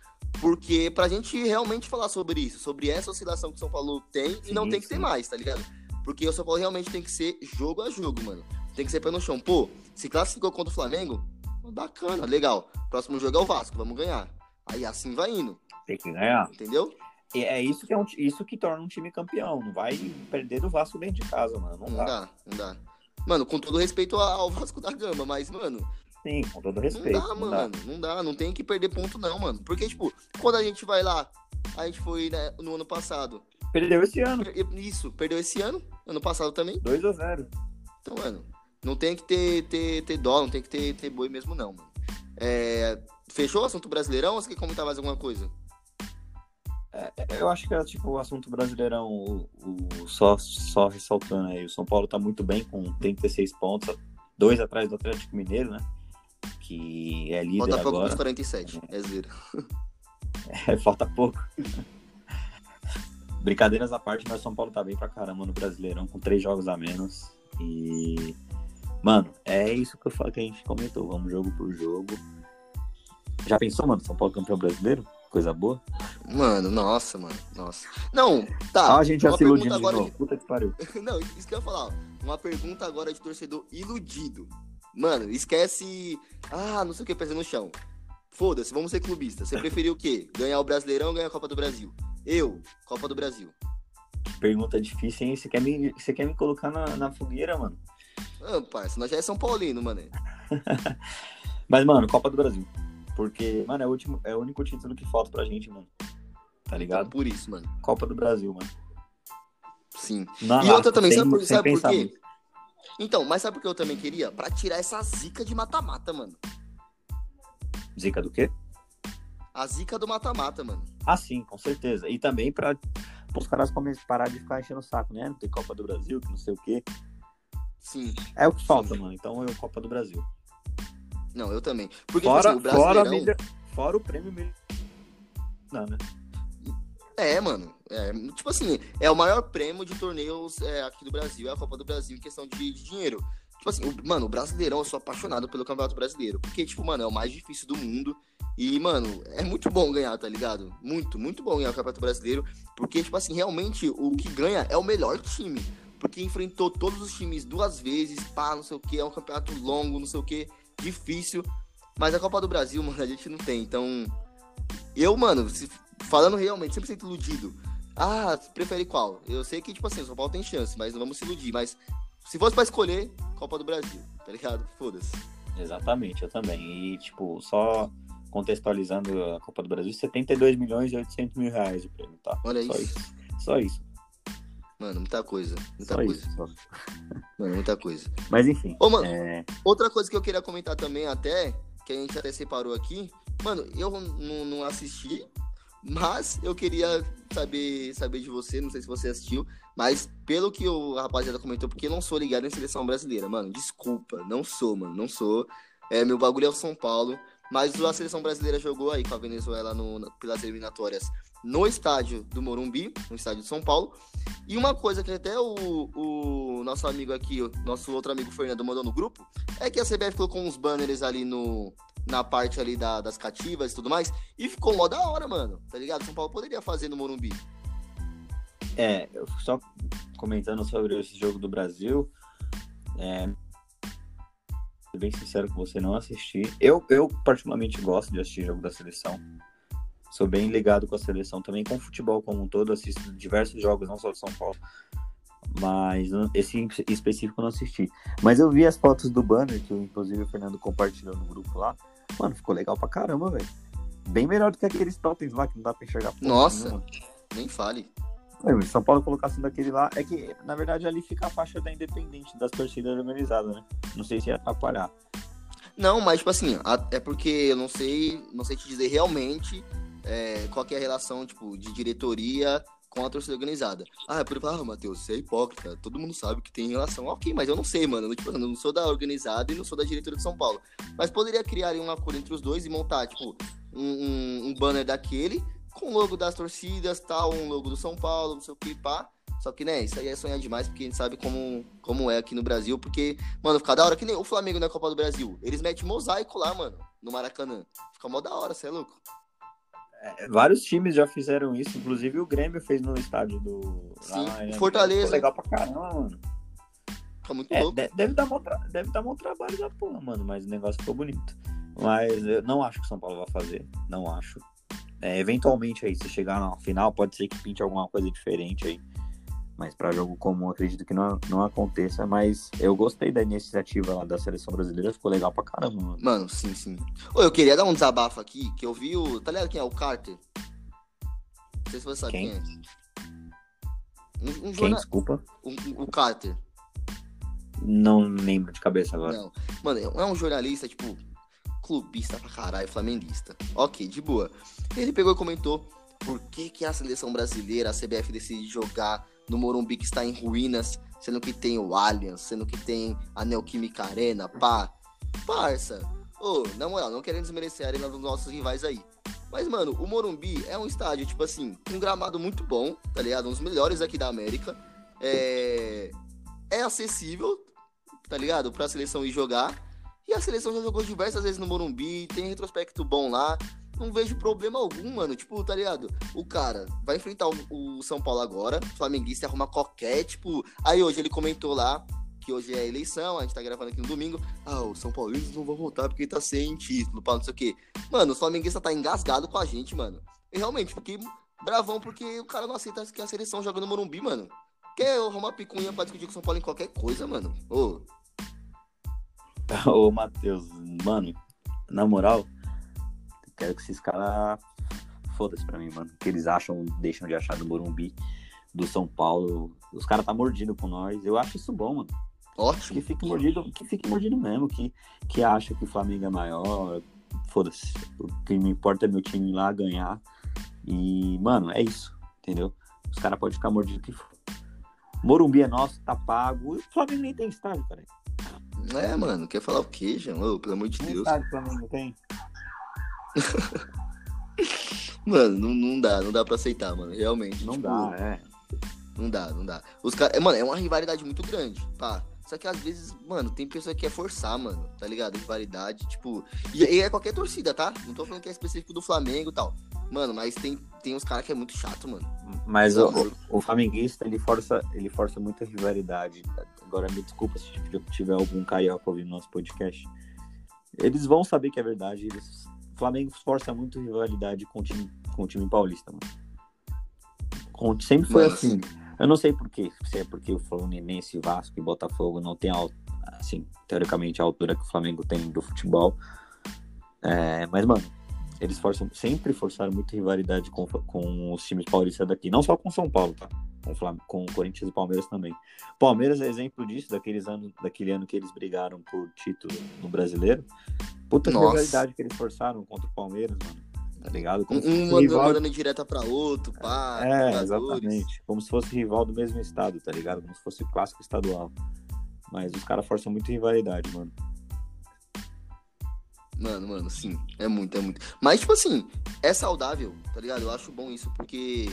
porque pra gente realmente falar sobre isso, sobre essa oscilação que o São Paulo tem e não Sim, tem que ter sim. mais, tá ligado? Porque o São Paulo realmente tem que ser jogo a jogo, mano. Tem que ser pé no chão. Pô, se classificou contra o Flamengo, bacana, legal. Próximo jogo é o Vasco, vamos ganhar. Aí assim vai indo, Tem que ganhar. entendeu? É isso que, é um, isso que torna um time campeão. Não vai perder do Vasco dentro de casa, mano. Não, Não dá. dá, não dá. Mano, com todo respeito ao Vasco da Gama, mas, mano, Sim, com todo respeito. Não dá, não dá. mano. Não dá. Não tem que perder ponto, não, mano. Porque, tipo, quando a gente vai lá, a gente foi né, no ano passado. Perdeu esse ano. Isso, perdeu esse ano, ano passado também. 2 a 0 Então, mano, não tem que ter, ter, ter dó, não tem que ter, ter boi mesmo, não, mano. É, fechou o assunto brasileirão ou você quer comentar mais alguma coisa? Eu acho que é tipo o assunto brasileirão, o, o- só, só ressaltando aí. O São Paulo tá muito bem com 36 pontos, dois atrás do Atlético Mineiro, né? Que é líder Botafogo agora. dos 47. É zero. (laughs) É, falta pouco. Brincadeiras à parte, mas São Paulo tá bem pra caramba no Brasileirão, com três jogos a menos. E. Mano, é isso que eu falo que a gente comentou. Vamos jogo por jogo. Já pensou, mano? São Paulo campeão brasileiro? Coisa boa. Mano, nossa, mano. Nossa. Não, tá. Ah, a gente já se iludindo de agora novo. Puta que pariu. (laughs) Não, isso que eu ia falar. Uma pergunta agora de torcedor iludido. Mano, esquece. Ah, não sei o que, pesa no chão. Foda-se, vamos ser clubistas. Você preferiu o quê? Ganhar o Brasileirão ou ganhar a Copa do Brasil? Eu, Copa do Brasil. Pergunta difícil, hein? Você quer me, você quer me colocar na, na fogueira, mano? Ah, parça, nós já é São Paulino, mano. (laughs) Mas, mano, Copa do Brasil. Porque, mano, é o, último, é o único título que falta pra gente, mano. Tá ligado? Por isso, mano. Copa do Brasil, mano. Sim. Na E outra lata, também, sem- sabe por- sabe por quê? muito. Então, mas sabe por que eu também queria? Pra tirar essa zica de mata-mata, mano. Zica do quê? A zica do mata-mata, mano. Ah, sim, com certeza. E também pra os caras come- parar de ficar enchendo o saco, né? Não tem Copa do Brasil, que não sei o quê. Sim. É o que falta, mano. Então eu Copa do Brasil. Não, eu também. Porque, Fora, assim, o fora, Brasileirão... mídia- fora o prêmio melhor. Não, né? É, mano. É, tipo assim, é o maior prêmio de torneios é, aqui do Brasil, é a Copa do Brasil em questão de, de dinheiro. Tipo assim, o- mano, o Brasileirão, eu sou apaixonado pelo Campeonato Brasileiro. Porque, tipo, mano, é o mais difícil do mundo. E, mano, é muito bom ganhar, tá ligado? Muito, muito bom ganhar o Campeonato Brasileiro. Porque, tipo assim, realmente o que ganha é o melhor time. Porque enfrentou todos os times duas vezes, pá, não sei o que, é um campeonato longo, não sei o que, difícil. Mas a Copa do Brasil, mano, a gente não tem. Então, eu, mano, se falando realmente, 100% iludido. Ah, prefere qual? Eu sei que, tipo assim, o São Paulo tem chance, mas não vamos se iludir. Mas se fosse pra escolher, Copa do Brasil, tá ligado? Foda-se. Exatamente, eu também. E, tipo, só contextualizando a Copa do Brasil, 72 milhões e 800 mil reais o prêmio, tá? Olha só isso. isso. Só isso. Mano, muita coisa. Muita Só coisa. isso. Mano, muita coisa. Mas enfim. Ô, mano, é, Outra coisa que eu queria comentar também, até, que a gente até separou aqui, mano, eu não, não assisti, mas eu queria saber, saber de você, não sei se você assistiu, mas pelo que o rapaziada comentou, porque eu não sou ligado em seleção brasileira, mano, desculpa, não sou, mano, não sou. É, meu bagulho é o São Paulo, mas a seleção brasileira jogou aí com a Venezuela no, pelas eliminatórias no estádio do Morumbi, no estádio de São Paulo. E uma coisa que até o, o nosso amigo aqui, o nosso outro amigo Fernando mandou no grupo, é que a CBF colocou uns banners ali no, na parte ali da- das cativas e tudo mais, e ficou mó da hora, mano, tá ligado? São Paulo poderia fazer no Morumbi. é, eu só comentando sobre esse jogo do Brasil, é, bem sincero com você, não assisti. Eu, eu particularmente gosto de assistir jogo da seleção. Sou bem ligado com a seleção, também com o futebol como um todo, assisto diversos jogos, não só do São Paulo. Mas esse em específico eu não assisti. Mas eu vi as fotos do banner, que inclusive o Fernando compartilhou no grupo lá. Mano, ficou legal pra caramba, velho. Bem melhor do que aqueles totens lá que não dá pra enxergar Nossa. nenhuma. Nem fale. Mas São Paulo colocasse daquele lá, é que, na verdade, ali fica a faixa da Independente, das torcidas organizadas, né? Não sei se ia atrapalhar. Não, mas tipo assim, é porque eu não sei, não sei te dizer realmente é, qual é a relação, tipo, de diretoria com a torcida organizada. Ah, é por falar, ah, Matheus, você é hipócrita, todo mundo sabe que tem relação. Ok, mas eu não sei, mano. Eu, tipo, eu não sou da organizada e não sou da diretoria de São Paulo. Mas poderia criar um acordo entre os dois e montar, tipo, um, um- um banner daquele, com o logo das torcidas, tal, um logo do São Paulo, não sei o que, pá. Só que, né, isso aí é sonhar demais, porque a gente sabe como, como é aqui no Brasil, porque, mano, fica da hora que nem o Flamengo na Copa do Brasil. Eles metem mosaico lá, mano, no Maracanã. Fica mó da hora, você é louco? É, vários times já fizeram isso, inclusive o Grêmio fez no estádio do. Sim, lá, né? Fortaleza. Ficou legal pra caramba, mano. Fica muito É, louco. de- deve, dar mó tra- deve dar mó trabalho da porra, mano, mas o negócio ficou bonito. Mas eu não acho que o São Paulo vai fazer, não acho. É, eventualmente aí, se chegar na final, pode ser que pinte alguma coisa diferente aí. Mas pra jogo comum, acredito que não, não aconteça. Mas eu gostei da iniciativa lá da seleção brasileira, ficou legal pra caramba, mano. Mano, sim, sim. Ô, eu queria dar um desabafo aqui, que eu vi o. Tá ligado quem é? O Carter? Não sei se você sabe quem, Quem? é. Um, um Quem, jornal- desculpa? um- o Carter. Não lembro de cabeça agora. Não. Mano, é um jornalista, tipo, clubista pra caralho, flamenguista. Ok, de boa. Ele pegou e comentou por que, que a seleção brasileira, a CBF, decide jogar no Morumbi que está em ruínas, sendo que tem o Allianz, sendo que tem a Neoquímica Arena, pá. Parça. Ô, na moral, não querendo desmerecer a arena dos nossos rivais aí. Mas, mano, o Morumbi é um estádio, tipo assim, um gramado muito bom, tá ligado? Um dos melhores aqui da América. É, é acessível, tá ligado? Pra seleção ir jogar. E a seleção já jogou diversas vezes no Morumbi, tem retrospecto bom lá. Não vejo problema algum, mano. Tipo, tá ligado? O cara vai enfrentar o, o São Paulo agora, flamenguista arruma qualquer, tipo. Aí hoje ele comentou lá que hoje é eleição, a gente tá gravando aqui no domingo. Ah, o São Paulinos não vão voltar porque tá sem título, pá, não sei o quê. Mano, o flamenguista tá engasgado com a gente, mano. E realmente, fiquei bravão porque o cara não aceita que a seleção joga no Morumbi, mano. Quer arrumar picuinha pra discutir com o São Paulo em qualquer coisa, mano? Ô, (laughs) Ô, Matheus, mano, na moral, quero que esses caras foda-se pra mim, mano. O que eles acham, deixam de achar do Morumbi, do São Paulo. Os caras tá mordido com nós. Eu acho isso bom, mano. Que ótimo. fique mordido, que fique mordido mesmo, que, que acha que o Flamengo é maior. Foda-se. O que me importa é meu time ir lá ganhar. E, mano, é isso, entendeu? Os caras podem ficar mordidos que for. Morumbi é nosso, tá pago. O Flamengo nem tem estádio, cara. É, mano, quer falar o quê, Jean? Ô, pelo amor de Deus. o Flamengo não tem. (laughs) Mano, não, não dá, não dá pra aceitar, mano. Realmente. Não tipo, dá, é. Não dá, não dá. Os caras. Mano, é uma rivalidade muito grande, pá. Só que às vezes, mano, tem pessoa que quer forçar, mano, tá ligado? Rivalidade, tipo. E, e é qualquer torcida, tá? Não tô falando que é específico do Flamengo e tal. Mano, mas tem, tem uns caras que é muito chato, mano. Mas o, o flamenguista, ele força, ele força muita rivalidade. Agora, me desculpa se tiver algum carioca ouvindo nosso podcast. Eles vão saber que é verdade. Eles, o Flamengo força muito rivalidade com o time com o time paulista, mano. Sempre foi Nossa. assim. Eu não sei porquê. Se é porque o Fluminense, Vasco e Botafogo não tem, assim, teoricamente, a altura que o Flamengo tem do futebol. É, mas, mano, eles forçam, sempre forçaram muito rivalidade com, com os times paulistas daqui. Não só com São Paulo, tá? Com, Flam com Corinthians e Palmeiras também. Palmeiras é exemplo disso, daqueles anos, daquele ano que eles brigaram por título no brasileiro. Puta Nossa. rivalidade que eles forçaram contra o Palmeiras, mano. Tá ligado? Como um mandando, rival... direta pra outro, pá. É, exatamente. Como se fosse rival do mesmo estado, tá ligado? Como se fosse clássico estadual. Mas os caras forçam muito rivalidade, mano. Mano, mano, sim. É muito, é muito. Mas, tipo assim, é saudável, tá ligado? Eu acho bom isso, porque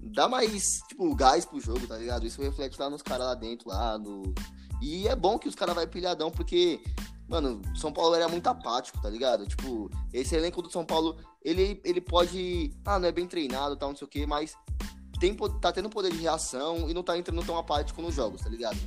dá mais, tipo, gás pro jogo, tá ligado? Isso reflete lá nos caras lá dentro, lá no. E é bom que os caras vai pilhadão, porque, mano, São Paulo era muito apático, tá ligado? Tipo, esse elenco do São Paulo, ele, ele pode. Ah, não é bem treinado, tal, não sei o quê, mas tem, tá tendo poder de reação e não tá entrando tão apático nos jogos, tá ligado?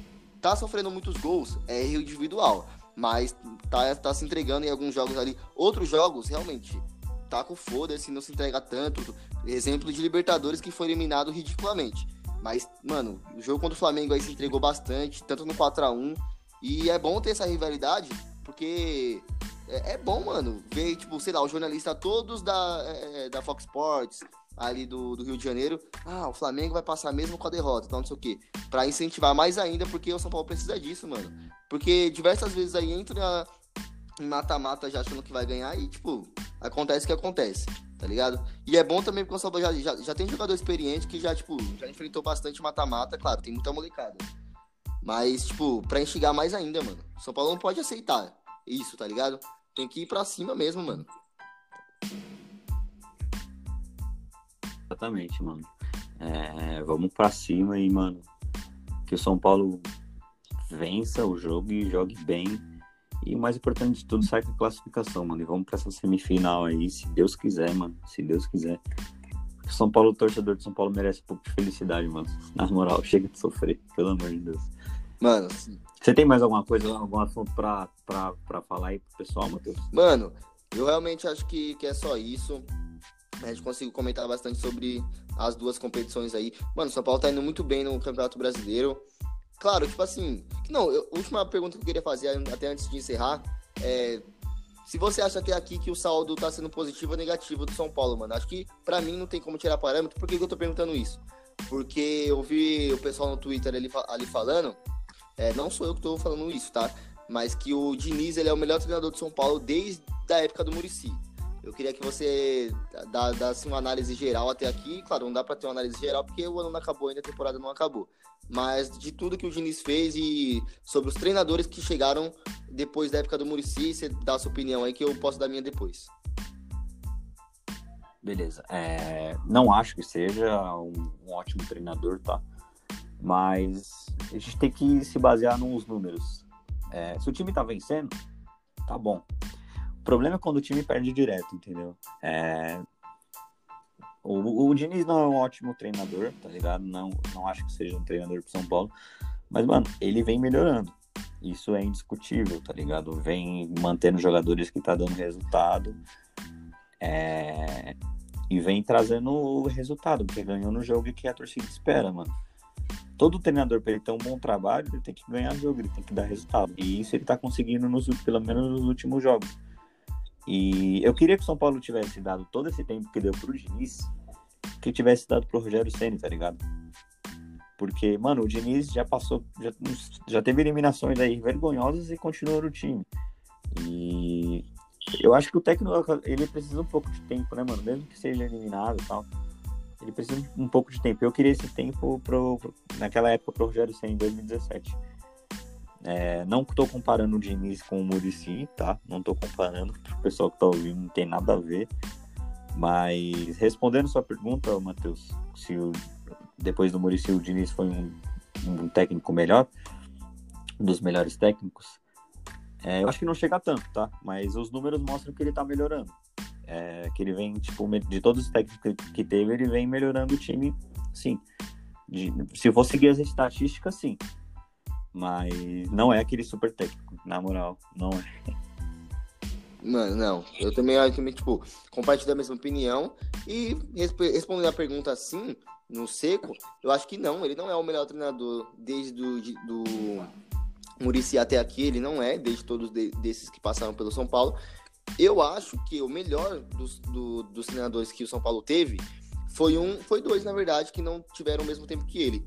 Tá sofrendo muitos gols, é erro individual mas tá, tá se entregando em alguns jogos ali. Outros jogos, realmente, tá com foda-se, não se entrega tanto. Exemplo de Libertadores que foi eliminado ridiculamente. Mas, mano, o jogo contra o Flamengo aí se entregou bastante, tanto no 4 a 1 E é bom ter essa rivalidade, porque é, é bom, mano, ver, tipo, sei lá, os jornalistas todos da, é, da Fox Sports, ali do, do, Rio de Janeiro, ah, o Flamengo vai passar mesmo com a derrota, então não sei o quê. Pra incentivar mais ainda, porque o São Paulo precisa disso, mano. Porque diversas vezes aí entra mata-mata já achando que vai ganhar e, tipo, acontece o que acontece, tá ligado? E é bom também porque o São Paulo já, já, já tem jogador experiente que já, tipo, já enfrentou bastante mata-mata, claro, tem muita molecada. Mas, tipo, pra enxergar mais ainda, mano. O São Paulo não pode aceitar isso, tá ligado? Tem que ir pra cima mesmo, mano. Exatamente, mano. É, vamos pra cima e, mano, que o São Paulo vença o jogo e jogue bem. E o mais importante de tudo, sai com a classificação, mano. E vamos pra essa semifinal aí, se Deus quiser, mano. Se Deus quiser. O São Paulo, o torcedor de São Paulo, merece um pouco de felicidade, mano. Na moral, (laughs) chega de sofrer, pelo amor de Deus. Mano, você tem mais alguma coisa, algum assunto pra, pra, pra falar aí pro pessoal, Matheus? Mano, eu realmente acho que, que é só isso. A gente conseguiu comentar bastante sobre as duas competições aí. Mano, o São Paulo tá indo muito bem no Campeonato Brasileiro. Claro, tipo assim. Não, eu, última pergunta que eu queria fazer, até antes de encerrar, é. Se você acha que é aqui que o saldo tá sendo positivo ou negativo do São Paulo, mano. Acho que para mim não tem como tirar parâmetro. Por que, que eu tô perguntando isso? Porque eu vi o pessoal no Twitter ali, ali falando. É, não sou eu que tô falando isso, tá? Mas que o Diniz ele é o melhor treinador do São Paulo desde a época do Murici. Eu queria que você desse uma análise geral até aqui. Claro, não dá para ter uma análise geral porque o ano não acabou ainda, a temporada não acabou. Mas de tudo que o Diniz fez e sobre os treinadores que chegaram depois da época do Murici, você dá a sua opinião aí que eu posso dar minha depois. Beleza. É, não acho que seja um, um ótimo treinador, tá? Mas a gente tem que se basear nos números. É, se o time tá vencendo, tá bom problema é quando o time perde direto, entendeu? É... O, o Diniz não é um ótimo treinador, tá ligado? Não, não acho que seja um treinador pro São Paulo. Mas, mano, ele vem melhorando. Isso é indiscutível, tá ligado? Vem mantendo jogadores que tá dando resultado. É... E vem trazendo o resultado, porque ganhou no jogo que a torcida espera, mano. Todo treinador, para ele ter um bom trabalho, ele tem que ganhar jogo, ele tem que dar resultado. E isso ele tá conseguindo, nos, pelo menos nos últimos jogos. E eu queria que o São Paulo tivesse dado todo esse tempo que deu pro Diniz, que tivesse dado pro Rogério Senna, tá ligado? Porque, mano, o Diniz já passou, já, já teve eliminações aí vergonhosas e continuou no time. E eu acho que o técnico, ele precisa um pouco de tempo, né, mano? Mesmo que seja eliminado e tal. Ele precisa um pouco de tempo. Eu queria esse tempo pro, pro naquela época pro Rogério Senna, em 2017. É, não estou comparando o Diniz com o Murici, tá? Não estou comparando, o pessoal que está ouvindo não tem nada a ver. Mas respondendo sua pergunta, Matheus, se o, depois do Murici o Diniz foi um, um técnico melhor, um dos melhores técnicos, é, eu acho que não chega tanto, tá? Mas os números mostram que ele está melhorando. É, que ele vem, tipo, de todos os técnicos que teve, ele vem melhorando o time, sim. De, se for seguir as estatísticas, sim. Mas não é aquele super técnico, na moral, não é. Mano, não. Eu também, eu também tipo, compartilho a mesma opinião. E respondendo a pergunta assim, no seco, eu acho que não. Ele não é o melhor treinador desde do, de, do Murici até aqui. Ele não é, desde todos de, desses que passaram pelo São Paulo. Eu acho que o melhor dos, do, dos treinadores que o São Paulo teve foi um, foi dois, na verdade, que não tiveram o mesmo tempo que ele.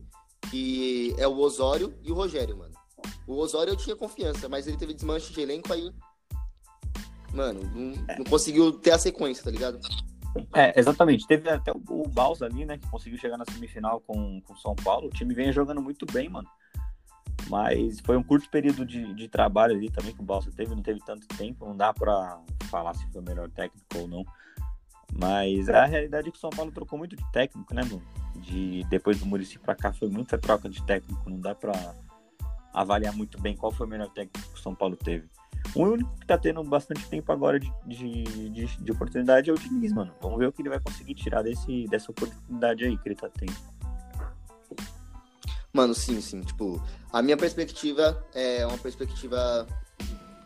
Que é o Osório e o Rogério, mano. O Osório eu tinha confiança, mas ele teve desmanche de elenco aí. Mano, não, não conseguiu ter a sequência, tá ligado? É, exatamente. Teve até o, o Baus ali, né, que conseguiu chegar na semifinal com o São Paulo. O time vem jogando muito bem, mano. Mas foi um curto período de, de trabalho ali também que o Balsa teve, não teve tanto tempo, não dá para falar se foi o melhor técnico ou não. Mas a realidade é que o São Paulo trocou muito de técnico, né, mano? De, depois do Murici pra cá foi muita troca de técnico, não dá pra avaliar muito bem qual foi o melhor técnico que o São Paulo teve. O único que tá tendo bastante tempo agora de, de, de, de oportunidade é o Diniz, mano. Vamos ver o que ele vai conseguir tirar desse, dessa oportunidade aí que ele tá tendo. Mano, sim, sim. Tipo, a minha perspectiva é uma perspectiva,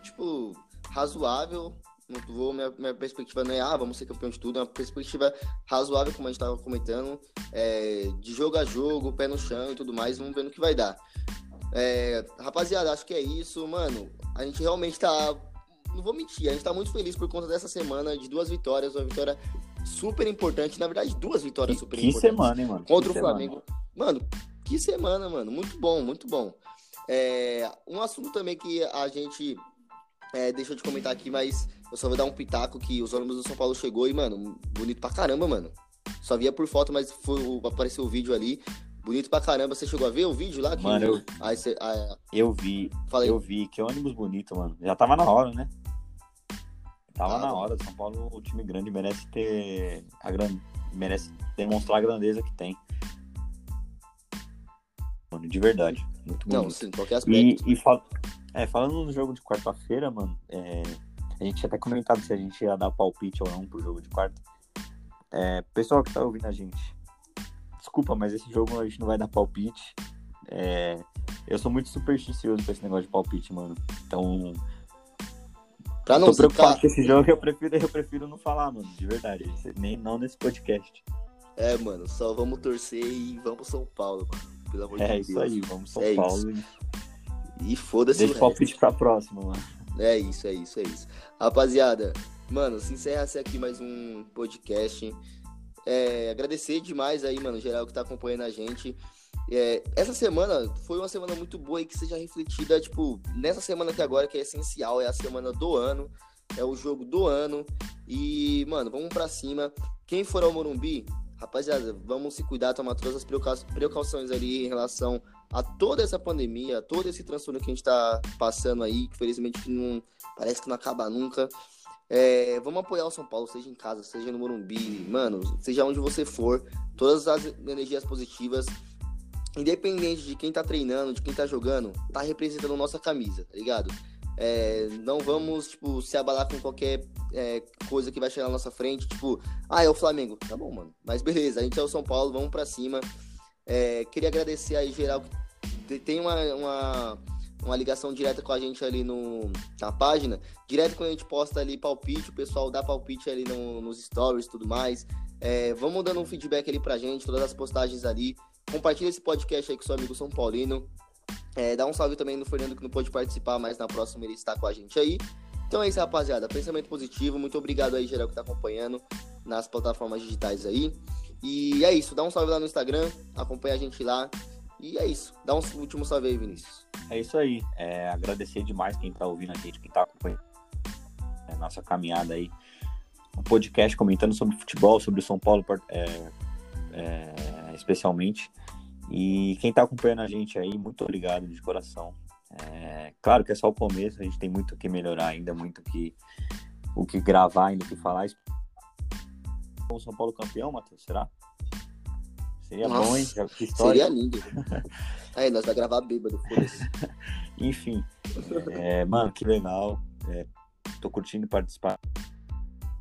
tipo, razoável. Não vou, minha, minha perspectiva não é, ah, vamos ser campeão de tudo. É uma perspectiva razoável, como a gente tava comentando, é, de jogo a jogo, pé no chão e tudo mais. Vamos ver no que vai dar. É, rapaziada, acho que é isso, mano. A gente realmente tá. Não vou mentir, a gente tá muito feliz por conta dessa semana de duas vitórias, uma vitória super importante, na verdade, duas vitórias que, super que importantes. semana, hein, mano? Contra que o Flamengo. Semana. Mano, que semana, mano. Muito bom, muito bom. É, um assunto também que a gente é, deixou de comentar aqui, mas eu só vou dar um pitaco que os ônibus do São Paulo chegou e, mano, bonito pra caramba, mano. Só via por foto, mas foi, apareceu o vídeo ali. Bonito pra caramba. Você chegou a ver o vídeo lá? Que, mano, eu, aí você, aí, eu vi. Falei. Eu vi. Que ônibus bonito, mano. Já tava na hora, né? Tava na hora. São Paulo, o time grande, merece ter. A grande, merece demonstrar a grandeza que tem. Mano, de verdade. Muito bonito. Não, sim, qualquer aspecto. E, e fal... é, falando no jogo de quarta-feira, mano, é... a gente tinha até comentado se a gente ia dar palpite ou não pro jogo de quarta. É, pessoal que tá ouvindo a gente, desculpa, mas esse jogo a gente não vai dar palpite. É, eu sou muito supersticioso com esse negócio de palpite, mano. Então. Pra não tô preocupado com esse jogo, eu prefiro, eu prefiro não falar, mano, de verdade. Nem não nesse podcast. É, mano, só vamos torcer e vamos São Paulo, mano. Pelo amor é, de Deus. É isso aí, vamos São é Paulo. Isso. E, e foda-se. Deixa o palpite pra próxima, mano. É isso, é isso, é isso. Rapaziada, mano, se encerra-se aqui mais um podcast. É, agradecer demais aí, mano, geral que tá acompanhando a gente. É, essa semana foi uma semana muito boa e que seja refletida, tipo, nessa semana que agora, que é essencial, é a semana do ano, é o jogo do ano. E, mano, vamos pra cima. Quem for ao Morumbi, rapaziada, vamos se cuidar, tomar todas as precauções ali em relação a toda essa pandemia, a todo esse transtorno que a gente tá passando aí, que felizmente não, parece que não acaba nunca. É, vamos apoiar o São Paulo, seja em casa, seja no Morumbi, mano, seja onde você for, todas as energias positivas, independente de quem tá treinando, de quem tá jogando, tá representando nossa camisa, tá ligado? É, não vamos, tipo, se abalar com qualquer é, coisa que vai chegar na nossa frente, tipo, ah, é o Flamengo. Tá bom, mano. Mas beleza, a gente é o São Paulo, vamos pra cima. É, queria agradecer aí, geral, que tem uma, uma uma ligação direta com a gente ali no, na página. Direto quando a gente posta ali palpite, o pessoal dá palpite ali no, nos stories e tudo mais. É, vamos dando um feedback ali pra gente, todas as postagens ali. Compartilha esse podcast aí com seu amigo São Paulino. É, dá um salve também no Fernando que não pôde participar, mas na próxima ele está com a gente aí. Então é isso, rapaziada. Pensamento positivo. Muito obrigado aí, geral, que tá acompanhando nas plataformas digitais aí. E é isso. Dá um salve lá no Instagram. Acompanha a gente lá. E é isso. Dá um último salve aí, Vinícius. É isso aí. É, agradecer demais quem tá ouvindo a gente, quem tá acompanhando a nossa caminhada aí. Um podcast comentando sobre futebol, sobre o São Paulo é, é, especialmente. E quem tá acompanhando a gente aí, muito obrigado de coração. É, claro que é só o começo, a gente tem muito o que melhorar ainda, muito que, o que gravar ainda, o que falar. O São Paulo campeão, Matheus, será? Seria Nossa, bom, hein? Que história. Seria lindo. (laughs) Aí, nós vai gravar bêbado, foda-se. (laughs) Enfim. É, mano, que legal. É, tô curtindo participar.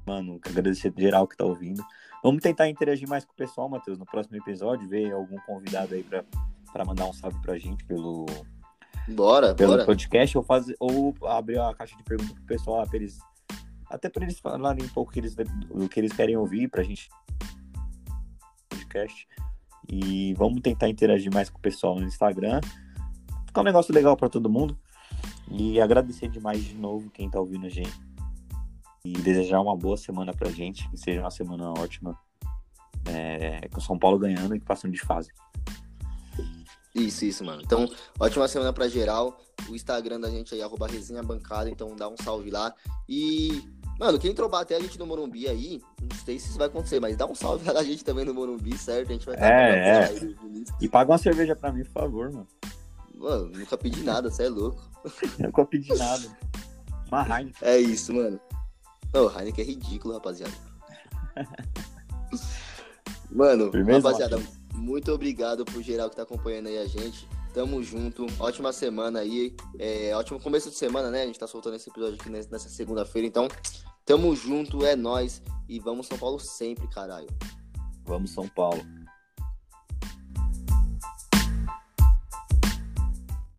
Mano, agradecer geral que tá ouvindo. Vamos tentar interagir mais com o pessoal, Matheus, no próximo episódio, ver algum convidado aí pra, pra mandar um salve pra gente pelo, bora, pelo bora. podcast ou, fazer, ou abrir a caixa de perguntas pro pessoal, pra eles até para eles falarem um pouco que eles, do que eles querem ouvir, pra gente podcast. E vamos tentar interagir mais com o pessoal no Instagram. Ficar um negócio legal para todo mundo. E agradecer demais de novo quem tá ouvindo a gente. E desejar uma boa semana pra gente, que seja uma semana ótima. É, com o São Paulo ganhando e passando de fase. Isso, isso, mano. Então, ótima semana pra geral. O Instagram da gente aí, arroba resenha bancada, então dá um salve lá. E, mano, quem trobar até a gente no Morumbi aí, não sei se isso vai acontecer, mas dá um salve (laughs) da gente também no Morumbi, certo? A gente vai É, é. E paga uma cerveja pra mim, por favor, mano. Mano, nunca pedi nada, você é louco. (laughs) nunca pedi nada. Uma Heineken. É isso, mano. Não, Heineken é ridículo, rapaziada. (laughs) Mano, Firmeza, rapaziada, muito obrigado por geral que tá acompanhando aí a gente. Tamo junto. Ótima semana aí. É, ótimo começo de semana, né? A gente tá soltando esse episódio aqui nessa segunda-feira. Então, tamo junto, é nós. E vamos São Paulo sempre, caralho. Vamos São Paulo.